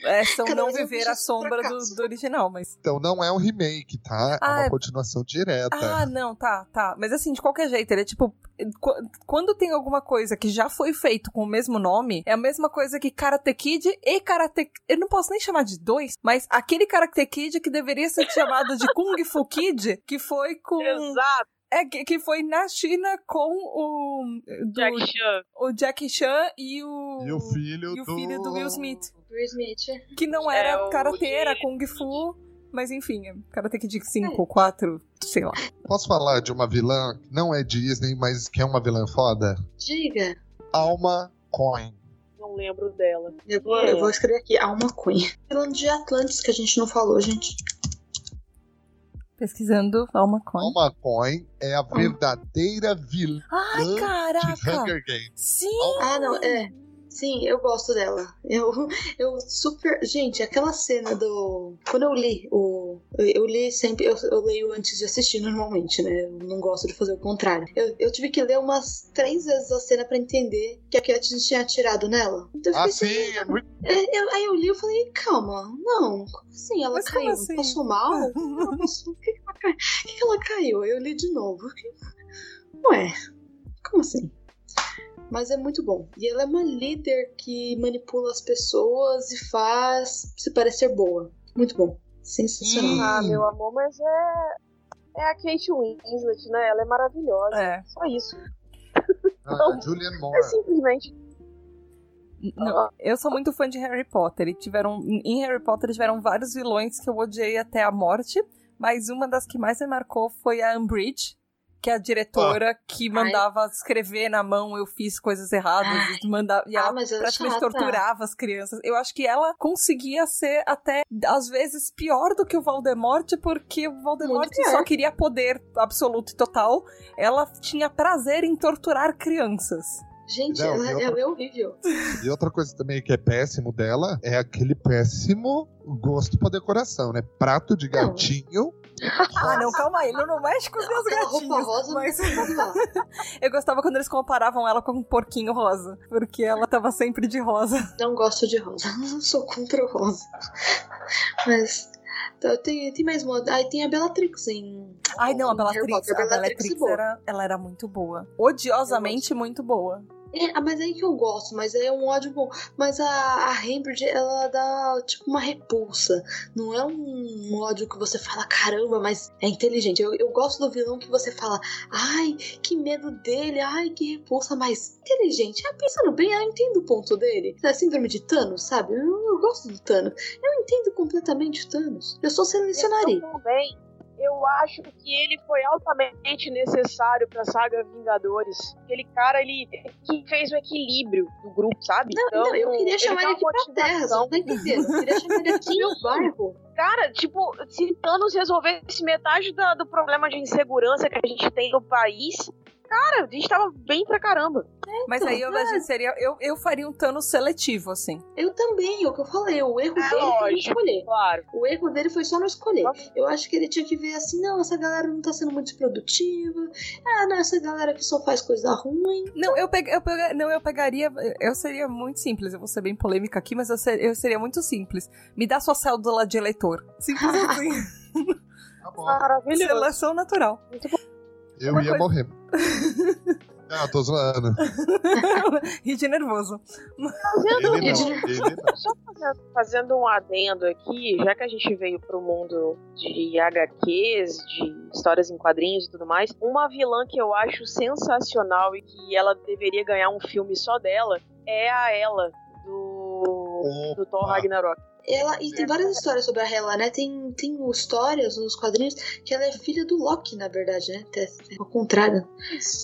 é, são Cada não viver a sombra do, do original, mas. Então não é um remake, tá? É Ah, uma é- continuação direta. Ah, não, tá, tá. Mas assim, de qualquer jeito, ele é tipo. qu- Quando tem alguma coisa que já foi feito com o mesmo nome, é a mesma coisa que Karate Kid e Karate. Eu não posso nem chamar de dois, mas aquele Karate Kid que deveria ser chamado de Kung Fu Kid, que foi com. Exato, É, que, que foi na China com o. Do, Jack Chan. o Jackie Chan e o. E o filho e o do... filho do Will Smith. Will Smith. Que não É, era o karatê, era. Kung Fu. Mas enfim, é Karate Kid 5, 4, sei lá. Posso falar de uma vilã que não é Disney, mas que é uma vilã foda? Diga. Alma Coin. Não lembro dela. Eu vou, É. eu vou escrever aqui, Alma Queen. Falando de Atlantis, que a gente não falou, gente. Pesquisando Alma Coin. Alma Coin é a verdadeira vilã Ai, de! Hunger Games. Sim! Ah, não, é. Sim, eu gosto dela. Eu, eu super. Gente, aquela cena do. Quando eu li o. Eu, eu li sempre. Eu, eu leio antes de assistir normalmente, né? Eu não gosto de fazer o contrário. Eu, eu tive que ler umas três vezes a cena pra entender que a Cat tinha atirado nela. Então eu Ah, fiquei sim, assim, é muito. é, eu- aí eu li e falei, calma, não, como assim? Ela Mas como caiu? assim? Passou mal? Passou- Por que, que ela caiu? Eu li de novo. Que- Ué, como assim? Mas é muito bom. E ela é uma líder que manipula as pessoas e faz se parecer boa. Muito bom. Sensacional. Ah, meu amor, mas é. É a Kate Winslet, né? Ela é maravilhosa. É. Só isso. Ah, a Julianne É Moore. simplesmente. Não, eu sou muito fã de Harry Potter. E tiveram. Em Harry Potter tiveram vários vilões que eu odiei até a morte. Mas uma das que mais me marcou foi a Umbridge. Que é a diretora que mandava escrever na mão, eu fiz coisas erradas, Ai. e, mandava, e ela ah, é praticamente chata. torturava as crianças. Eu acho que ela conseguia ser até, às vezes, pior do que o Voldemort, porque o Voldemort só queria poder absoluto e total. Ela tinha prazer em torturar crianças. Gente, Não, ela, e outra- ela é horrível. E outra coisa também que é péssimo dela é aquele péssimo gosto pra decoração, né? Prato de Não. gatinho. Ah, não, calma aí, ele não mexe com os meus gatinhos. roupa rosa mas... não. Eu gostava quando eles comparavam ela com um porquinho rosa, porque ela tava sempre de rosa. Não gosto de rosa. Não sou contra o rosa. Mas. então, Tem, tem mais uma. Aí tem a Bellatrix em. Ai, não, a em Harry Bellatrix, Potter. a Bellatrix é era, ela era muito boa. Odiosamente muito boa. É, mas aí que eu gosto, mas é um ódio bom. Mas a, a Hambridge, ela dá tipo uma repulsa. Não é um ódio que você fala, caramba, mas é inteligente. Eu, eu gosto do vilão que você fala, ai, que medo dele, ai, que repulsa, mas inteligente. Ah, pensando bem, eu entendo o ponto dele. É síndrome de Thanos, sabe? Eu, eu gosto do Thanos. Eu entendo completamente o Thanos. Eu só selecionaria. Eu também eu acho que ele foi altamente necessário pra saga Vingadores. Aquele cara, ele que fez o equilíbrio do grupo, sabe? Não, então, não eu queria chamar ele, aqui pra terra, não tá entendendo? Eu queria chamar ele aqui no bairro. Cara, tipo, se Thanos resolvesse metade da, do problema de insegurança que a gente tem no país, Cara, a gente tava bem pra caramba. É, Mas aí eu, é. seria, eu, eu faria um Thanos seletivo, assim. Eu também, é o que eu falei. O erro é, dele lógico, foi escolher. Claro. O erro dele foi só não escolher. Eu acho que ele tinha que ver assim: não, essa galera não tá sendo muito produtiva. Ah, não, essa galera que só faz coisa ruim. Não, eu, peg, eu, peg, não, eu pegaria. Eu seria muito simples. Eu vou ser bem polêmica aqui, mas eu, ser, eu seria muito simples. Me dá sua cédula de eleitor. Simples assim. Tá Maravilhoso. Seleção natural. Muito bom. Eu Uma ia coisa... morrer. Ah, tô zoando. Ri de nervoso. Fazendo, ele não, ele não. Só fazendo, fazendo, um adendo aqui, já que a gente veio pro mundo de HQs, de histórias em quadrinhos e tudo mais, uma vilã que eu acho sensacional e que ela deveria ganhar um filme só dela é a Ela, do, do Thor Ragnarok. Ela, e tem várias histórias sobre a Hela, né? Tem, tem histórias nos quadrinhos que ela é filha do Loki, na verdade, né? É ao contrário.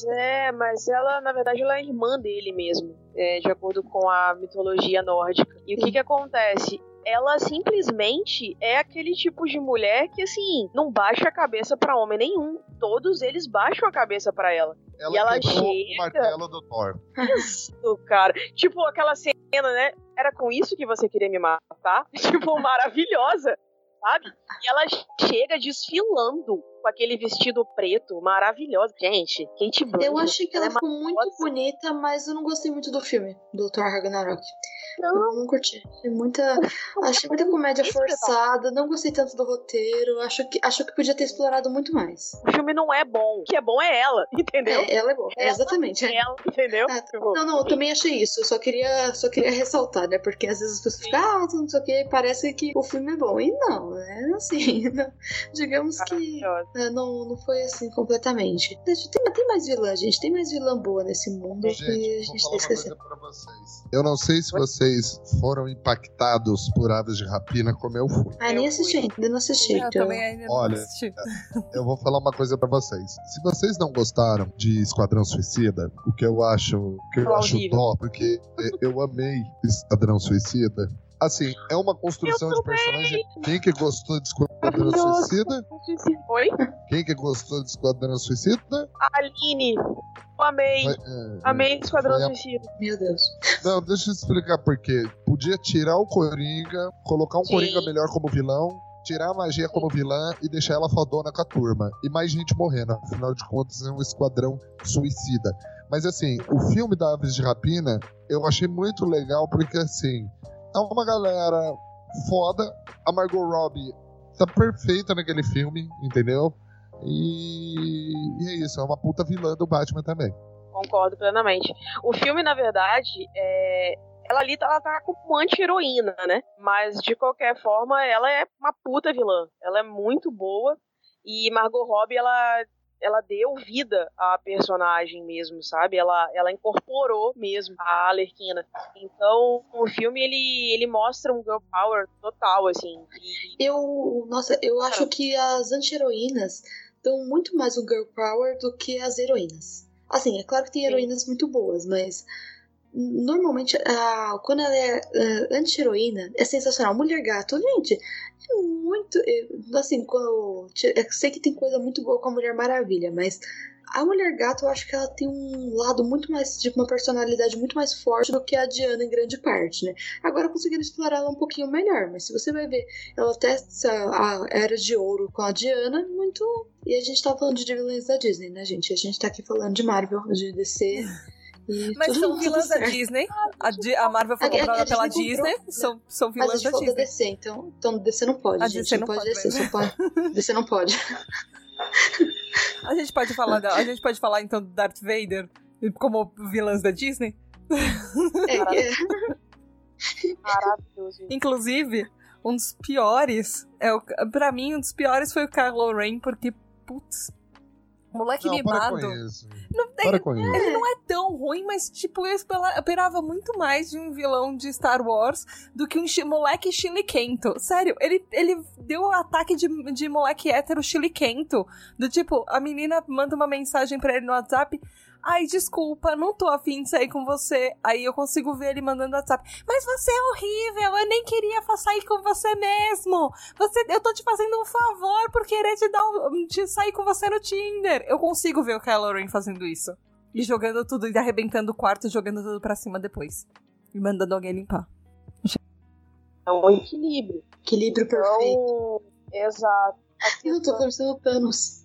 É, mas ela, na verdade, ela é irmã dele mesmo, é, de acordo com a mitologia nórdica. E o que que acontece? ela simplesmente é aquele tipo de mulher que, assim, não baixa a cabeça para homem nenhum. Todos eles baixam a cabeça para ela. Ela e ela chega. O martelo do Thor. Isso, cara. Tipo aquela cena, né? Era com isso que você queria me matar? tipo, maravilhosa, sabe? E ela chega desfilando com aquele vestido preto maravilhoso. Gente, Kate Blanchett. Eu achei que ela, ela é ficou muito bonita, mas eu não gostei muito do filme, do Thor Ragnarok. Não, não curti. Achei muita, achei muita comédia forçada, não gostei tanto do roteiro. Acho que, acho que podia ter explorado muito mais. O filme não é bom. O que é bom é ela, entendeu? É, ela é boa. É, exatamente. É. Ela, entendeu? É, tipo, não, não, eu também achei isso. Eu só queria, só queria ressaltar, né? Porque às vezes as pessoas ficam, ah, não sei o que, parece que o filme é bom. E não, é assim. Não, digamos que né, não, não foi assim completamente. Tem, tem mais vilã, gente. Tem mais vilã boa nesse mundo gente, que a gente tá esquecendo. Eu não sei se você vocês foram impactados por aves de rapina como eu fui. Ah, nem assisti, ainda não assisti. Eu então... também ainda não Olha, assisti. eu vou falar uma coisa para vocês. Se vocês não gostaram de Esquadrão Suicida, o que eu acho, que eu acho dó, porque eu amei Esquadrão Suicida, assim, é uma construção de personagem. Quem que gostou de Esquadrão Suicida? Oi? Quem que gostou de Esquadrão Suicida? A Aline. Amei. É, Amei Esquadrão a... Suicida. Meu Deus. Não, deixa eu explicar por quê. Podia tirar o Coringa, colocar um Sim. Coringa melhor como vilão, tirar a magia como vilã e deixar ela fodona com a turma. E mais gente morrendo. Afinal de contas, é um esquadrão suicida. Mas assim, o filme da Aves de Rapina eu achei muito legal porque assim, é uma galera foda. A Margot Robbie tá perfeita naquele filme, entendeu? E, e é isso, é uma puta vilã do Batman também. Concordo plenamente. O filme, na verdade, é, ela ali tá, ela tá como anti-heroína, né? Mas de qualquer forma, ela é uma puta vilã. Ela é muito boa. E Margot Robbie, ela ela deu vida à personagem mesmo, sabe? Ela, ela incorporou mesmo a Alerquina. Então, o filme ele, ele mostra um girl power total, assim. E... Eu, nossa, eu acho que as anti-heroínas dão muito mais o girl power do que as heroínas. Assim, é claro que tem heroínas muito boas, mas normalmente a, quando ela é uh, anti-heroína é sensacional. Mulher gato, gente, é muito. Assim, quando, eu sei que tem coisa muito boa com a Mulher Maravilha, mas a Mulher Gato eu acho que ela tem um lado muito mais, de uma personalidade muito mais forte do que a Diana em grande parte, né? Agora conseguiram explorar ela um pouquinho melhor, mas se você vai ver, ela testa a Era de Ouro com a Diana, muito. E a gente tá falando de vilões da Disney, né, gente? A gente tá aqui falando de Marvel, de DC. Mas são vilãs da Disney. A, a, Marvel foi comprada a, a pela Disney. Comprou, são, são vilãs da Disney. DC, então, então DC não pode. A gente. DC não, não pode, pode DC, pode. DC não pode. A gente pode falar, da, a gente pode falar então do Darth Vader como vilãs da Disney? É, é. Maravilhoso. Inclusive, um dos piores, é o, pra mim, um dos piores foi o Kylo Ren, porque, putz, moleque Não, mimado. Não isso. Ele não é tão ruim, mas, tipo, eu esperava muito mais de um vilão de Star Wars do que um moleque chiliquento. Sério, ele, ele deu o ataque de, de moleque hétero chiliquento. Do tipo, a menina manda uma mensagem pra ele no WhatsApp. Ai, desculpa, não tô afim de sair com você. Aí eu consigo ver ele mandando WhatsApp. Mas você é horrível, eu nem queria sair com você mesmo. Você, eu tô te fazendo um favor por querer te, dar um, te sair com você no Tinder. Eu consigo ver o Kylo fazendo isso. E jogando tudo, e arrebentando o quarto, e jogando tudo pra cima depois. E mandando alguém limpar. É um equilíbrio. Equilíbrio perfeito. Então, exato. Aqui Eu tô parecendo o Thanos.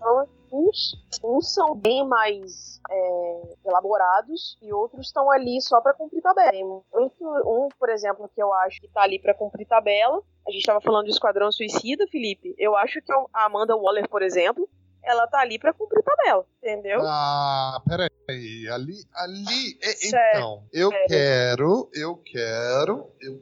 uns, uns são bem mais é, elaborados e outros estão ali só pra cumprir tabela. Tem Um, um, por exemplo, que eu acho que tá ali pra cumprir tabela. A gente tava falando de Esquadrão Suicida, Felipe. Eu acho que a Amanda Waller, por exemplo, ela tá ali pra cumprir tabela, entendeu? Ah, peraí. Ali, ali. é- então, eu sério. quero, eu quero, eu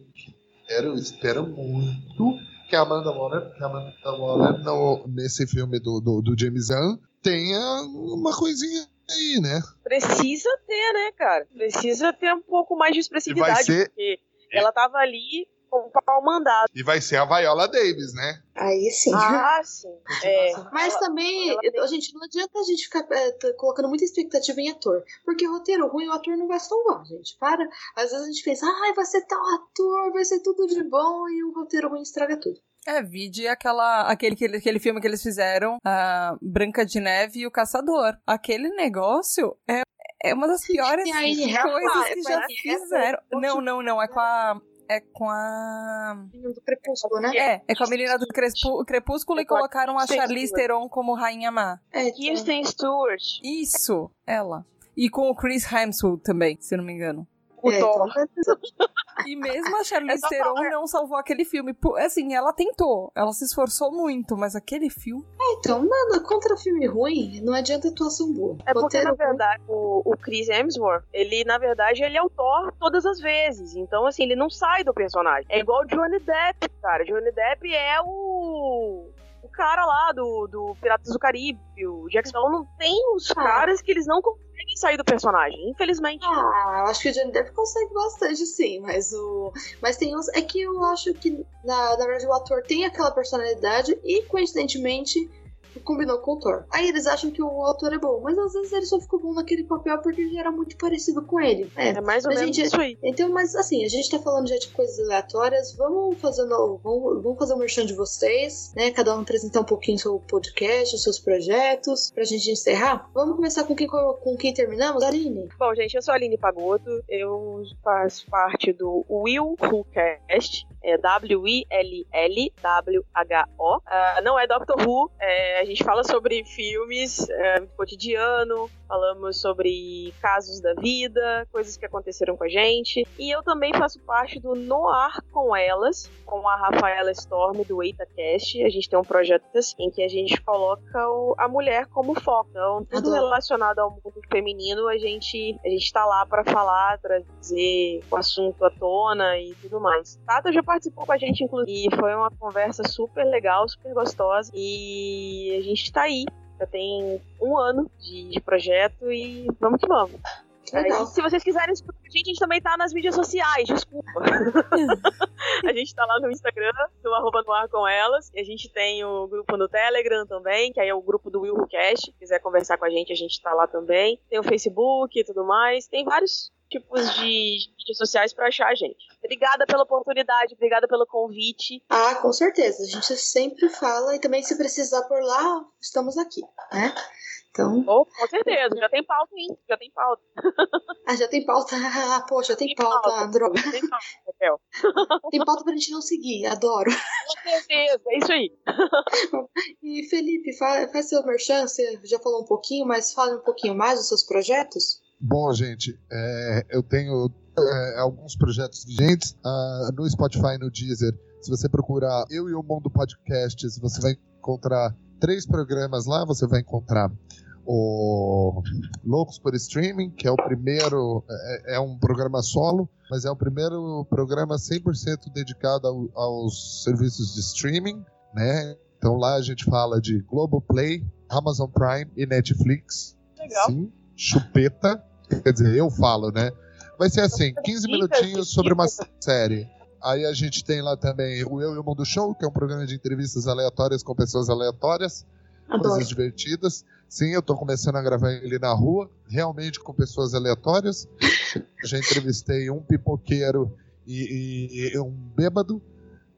quero, eu espero muito que a Amanda Waller, que a Amanda Waller no, nesse filme do, do, do James Gunn tenha uma coisinha aí, né? Precisa ter, né, cara? Precisa ter um pouco mais de expressividade, ser- porque ela tava ali com o pau mandado. E vai ser a Viola Davis, né? Aí sim. Ah, sim. É. Mas Ela- também, a gente não adianta a gente ficar é, colocando muita expectativa em ator. Porque roteiro ruim, o ator não vai salvar, gente. Para. Às vezes a gente pensa, ai, vai ser tal ator, vai ser tudo de bom, e o roteiro ruim estraga tudo. É, vide aquela, aquele, aquele, aquele filme que eles fizeram, a Branca de Neve e o Caçador. Aquele negócio é, é uma das piores Tem a Anne Hathaway, coisas é que já Hathaway. fizeram. Não, não, não, é com a... É com a... Do Crepúsculo, né? É, é com a menina do Crepúsculo e colocaram a Charlize. Theron como Rainha Má. É, então, Kirsten Stewart, Isso, ela. E com o Chris Hemsworth também, se eu não me engano. O é, Thor. E mesmo a Charlize Essa Theron fala- não salvou aquele filme. Assim, ela tentou, ela se esforçou muito, mas aquele filme... então, nada, contra filme ruim, não adianta atuação boa. É porque, Roteiro na ruim, verdade, o, o Chris Hemsworth, ele, na verdade, ele é o Thor todas as vezes. Então, assim, ele não sai do personagem. É igual o Johnny Depp, cara. Johnny Depp é o... O cara lá do, do Piratas do Caribe, o Jack Sparrow, não tem os Ah. caras que eles não conseguem sair do personagem, infelizmente. Ah, eu acho que o Johnny Depp consegue bastante, sim, mas o. Mas tem uns. É que eu acho que, na, na verdade, o ator tem aquela personalidade e, coincidentemente, combinou com o Thor. Aí eles acham que o ator é bom, mas às vezes ele só ficou bom naquele papel porque ele era muito parecido com ele. É. É mais ou menos gente, isso aí. Então, mas assim, a gente tá falando já de coisas aleatórias, vamos fazendo, vamos, vamos fazer um merchan de vocês, né? Cada um apresentar um pouquinho o seu podcast, os seus projetos, pra gente encerrar. Vamos começar com quem, com quem terminamos? Aline? Bom, gente, eu sou a Aline Pagoto, eu faço parte do Will Who Cast, é W-I-L-L-W-H-O. Ah, não é Doctor Who, é, a gente fala sobre filmes é, cotidiano, falamos sobre casos da vida, coisas que aconteceram com a gente. E eu também faço parte do Noir com Elas, com a Rafaela Storm do EitaCast. A gente tem um projeto em que a gente coloca o- a mulher como foco. Então, tudo relacionado ao mundo feminino, a gente, a gente tá lá pra falar, trazer o assunto à tona e tudo mais. Tata já participou com a gente, inclusive, e foi uma conversa super legal, super gostosa. E a gente tá aí. Já tem um ano de, de projeto e vamos que vamos. Aí, se vocês quiserem escutar a gente, a gente também tá nas mídias sociais, desculpa. a gente tá lá no Instagram, no arroba no ar com elas. E a gente tem o grupo no Telegram também, que aí é o grupo do Will Cast. Se quiser conversar com a gente, a gente tá lá também. Tem o Facebook e tudo mais. Tem vários tipos de mídias sociais pra achar a gente. Obrigada pela oportunidade, obrigada pelo convite. Ah, com certeza. A gente sempre fala e também se precisar por lá, estamos aqui, né? Então, Oh, com certeza, já tem pauta, hein? Já tem pauta. ah, já tem pauta. Ah, poxa, tem Tem pauta, pauta. droga. Tem pauta, Raquel. Tem pauta pra gente não seguir, adoro. Com certeza, é isso aí. E Felipe, fa- faz seu merchan, você já falou um pouquinho, mas fale um pouquinho mais dos seus projetos. Bom, gente, é, eu tenho é, alguns projetos vigentes ah, no Spotify e no Deezer. Se você procurar Eu e o Mundo Podcasts, você vai encontrar três programas lá. Você vai encontrar o Loucos por Streaming, que é o primeiro, é, é um programa solo, mas é o primeiro programa 100% dedicado ao, aos serviços de streaming, né? Então lá a gente fala de Globoplay, Amazon Prime e Netflix. Legal. Sim, chupeta. Quer dizer, eu falo, né? Vai ser assim, 15 minutinhos sobre uma série. Aí a gente tem lá também o Eu e o Mundo Show, que é um programa de entrevistas aleatórias com pessoas aleatórias, Adoro. coisas divertidas. Sim, eu tô começando a gravar ele na rua, realmente com pessoas aleatórias. Já entrevistei um pipoqueiro e, e- e um bêbado.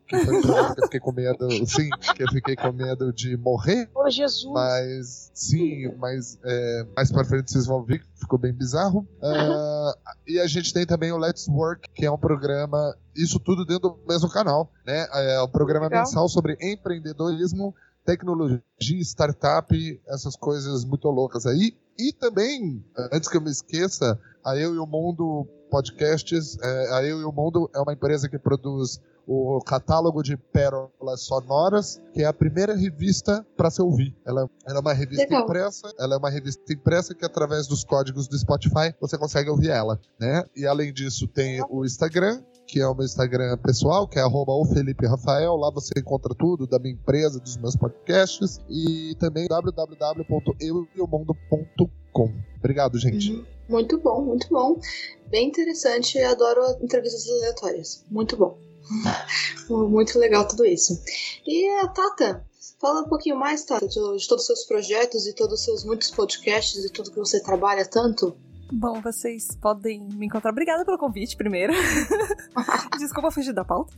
Que foi que eu fiquei com medo. Sim, que eu fiquei com medo de morrer. Ô, Jesus. Mas, sim, mas é, mais pra frente vocês vão ver que ficou bem bizarro. Ah, e a gente tem também o Let's Work, que é um programa, isso tudo dentro do mesmo canal, né? É um programa Legal. mensal sobre empreendedorismo, tecnologia, startup, essas coisas muito loucas aí. E também, antes que eu me esqueça, a Eu e o Mundo Podcasts, é, a Eu e o Mundo é uma empresa que produz o catálogo de pérolas sonoras, que é a primeira revista para se ouvir. Ela, ela é uma revista Legal. impressa, ela é uma revista impressa que através dos códigos do Spotify você consegue ouvir ela, né? E além disso tem o Instagram, que é o meu Instagram pessoal, que é arroba o Felipe Rafael. Lá você encontra tudo da minha empresa, dos meus podcasts e também www.eueomundo.com. Obrigado, gente. Uhum. Muito bom, muito bom. Bem interessante. Eu adoro entrevistas aleatórias. Muito bom. muito legal tudo isso. E a Tata, fala um pouquinho mais, Tata, de, de todos os seus projetos e todos os seus muitos podcasts e tudo que você trabalha tanto. Bom, vocês podem me encontrar. Obrigada pelo convite, primeiro. Desculpa fugir da pauta.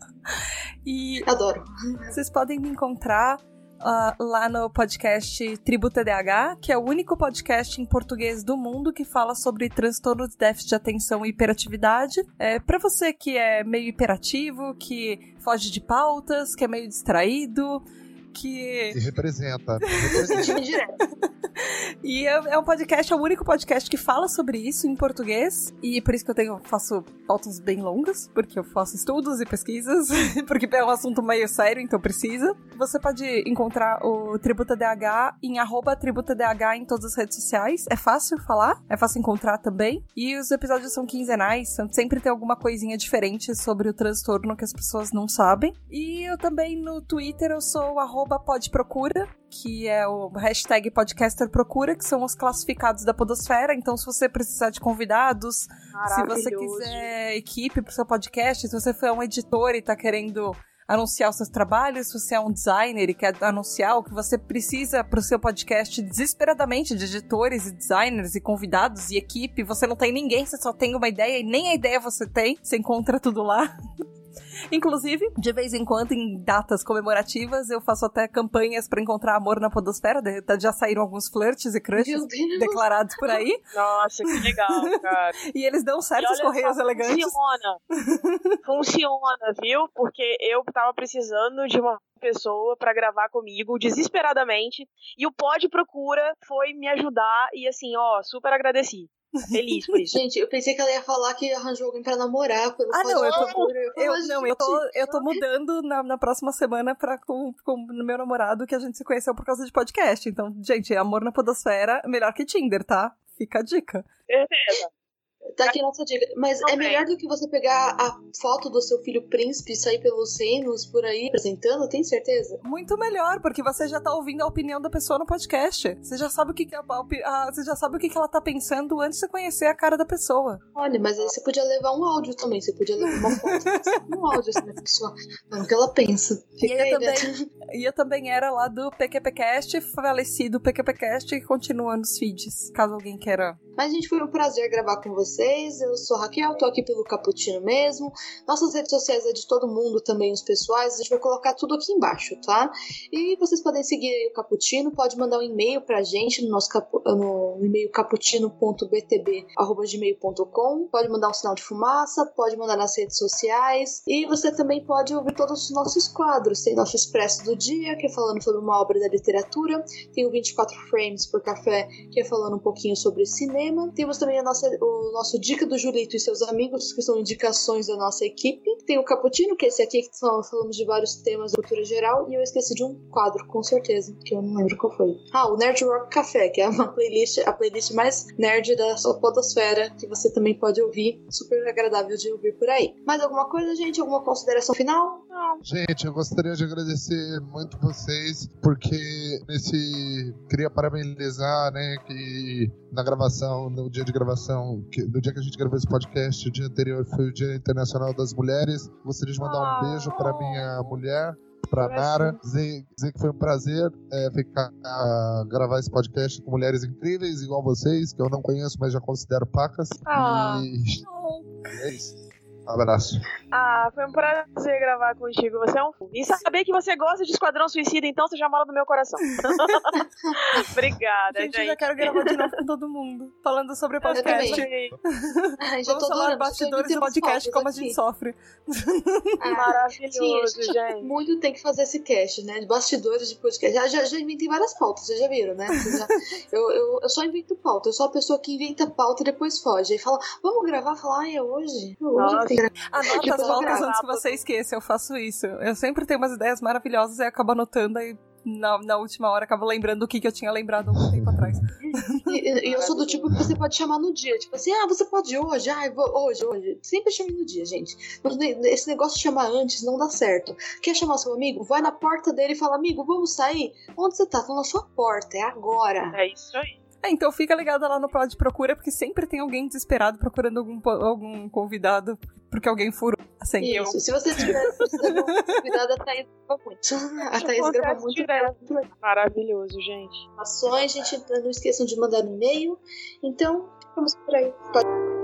e Adoro. vocês podem me encontrar ah, lá no podcast Tribo TDAH, que é o único podcast em português do mundo que fala sobre transtorno de déficit de atenção e hiperatividade. É, para você que é meio hiperativo, que foge de pautas, que é meio distraído, que E representa. E é, é um podcast, é o único podcast que fala sobre isso em português. E por isso que eu tenho, faço pautas bem longas, porque eu faço estudos e pesquisas, porque é um assunto meio sério, então precisa. Você pode encontrar o Tributa DH em arroba Tributa DH em todas as redes sociais. É fácil falar, é fácil encontrar também. E os episódios são quinzenais, são- sempre tem alguma coisinha diferente sobre o transtorno que as pessoas não sabem. E eu também no Twitter eu sou o arroba podprocura, que é o hashtag podcaster procura, que são os classificados da podosfera. Então, se você precisar de convidados, se você quiser equipe pro seu podcast, se você for um editor e tá querendo anunciar os seus trabalhos, se você é um designer e quer anunciar o que você precisa pro seu podcast desesperadamente de editores e designers e convidados e equipe, você não tem ninguém, você só tem uma ideia e nem a ideia você tem, você encontra tudo lá. Inclusive, de vez em quando, em datas comemorativas, eu faço até campanhas pra encontrar amor na podosfera. Já saíram alguns flirts e crushes declarados por aí. Nossa, que legal, cara. E eles dão certos correios só, elegantes. Funciona. Funciona, viu? Porque eu tava precisando de uma pessoa pra gravar comigo desesperadamente e o Pod Procura foi me ajudar e assim, ó, super agradeci. Feliz por isso. Gente, eu pensei que ela ia falar que arranjou alguém pra namorar. Ah, não, eu tô-. Eu, falei, não, eu tô, eu tô mudando na, na próxima semana pra, com, com o meu namorado que a gente se conheceu por causa de podcast. Então, gente, amor na podosfera, melhor que Tinder, tá? Fica a dica. Certeza. Tá aqui a nossa dica. Mas é Também. melhor do que você pegar a foto do seu filho príncipe e sair pelos reinos por aí apresentando, tem certeza? Muito melhor, porque você já tá ouvindo a opinião da pessoa no podcast. Você já sabe o que, que a, opi- a- você já sabe o que, que ela tá pensando antes de você conhecer a cara da pessoa. Olha, mas aí você podia levar um áudio também. Você podia levar uma foto, um áudio assim da pessoa, falando o que ela pensa. E Fica eu aí, né? também, e eu também era lá do PQPcast, falecido PQPcast, que continua nos feeds, caso alguém queira. Mas, gente, foi um prazer gravar com vocês. Eu sou Raquel, tô aqui pelo Caputino mesmo. Nossas redes sociais é de todo mundo também, os pessoais. A gente vai colocar tudo aqui embaixo, tá? E vocês podem seguir o Caputino, pode mandar um e-mail pra gente no nosso no e-mail caputino.btb.gmail.com. Pode mandar um sinal de fumaça, pode mandar nas redes sociais. E você também pode ouvir todos os nossos quadros. Tem nosso Expresso do Dia, que é falando sobre uma obra da literatura. Tem o 24 Frames por Café, que é falando um pouquinho sobre cinema. Temos também a nossa, o nosso Dica do Julito e seus amigos, que são indicações da nossa equipe. Tem o Caputino, que é esse aqui que falamos de vários temas da cultura geral. E eu esqueci de um quadro, com certeza, que eu não lembro qual foi. Ah, o Nerd Rock Café, que é uma playlist, a playlist mais nerd da sua podosfera, que você também pode ouvir. Super agradável de ouvir por aí. Mais alguma coisa, gente? Alguma consideração final? Não. Gente, eu gostaria de agradecer muito vocês, porque nesse. Queria parabenizar, né, que na gravação, no dia de gravação, no dia que a gente gravou esse podcast, o dia anterior foi o Dia Internacional das Mulheres. Gostaria de mandar um Ah. beijo para minha mulher. Pra Nara, dizer, dizer que foi um prazer é, ficar a gravar esse podcast com mulheres incríveis, igual vocês, que eu não conheço, mas já considero pacas. Ah. E é isso. Abraço. Ah, foi um prazer gravar contigo. Você é um fofo. E saber que você gosta de Esquadrão Suicida, então você já mora no meu coração. Obrigada, Gente, gente. eu já quero gravar de novo com todo mundo. Falando sobre podcast. Ai, já Vamos tô falar adorando, bastidores do podcast como a as gente sofre. aqui. Ah, Maravilhoso, Sim, a gente. Muito tem que fazer esse cast, né? De bastidores de podcast. Já, já, já inventei várias pautas, vocês já viram, né? Já- eu, eu, eu só invento pauta. Eu sou a pessoa que inventa pauta e depois foge. Aí fala, vamos gravar? Fala, ai, é hoje. É hoje Nossa. Tem. Anota Tipo, as gravo. antes que você esqueça, eu faço isso. Eu sempre tenho umas ideias maravilhosas e acabo anotando e na, na última hora acabo lembrando o que, que eu tinha lembrado há algum tempo atrás. E, e eu sou do tipo que você pode chamar no dia. Tipo assim, ah, você pode hoje? Ah, eu vou hoje, hoje. Sempre chame no dia, gente. Esse negócio de chamar antes não dá certo. Quer chamar seu amigo? Vai na porta dele e fala, amigo, vamos sair? Onde você tá? Tô na sua porta, é agora. É isso aí. É, então fica ligado lá no Pod Procura, porque sempre tem alguém desesperado procurando algum, algum convidado, porque alguém furou senha. Isso, se você tiver precisando de convidado, a Thaís grava muito. A Thaís grava muito. direto. Maravilhoso, gente. Informações, gente, não esqueçam de mandar um e-mail. Então, vamos por aí. Pode-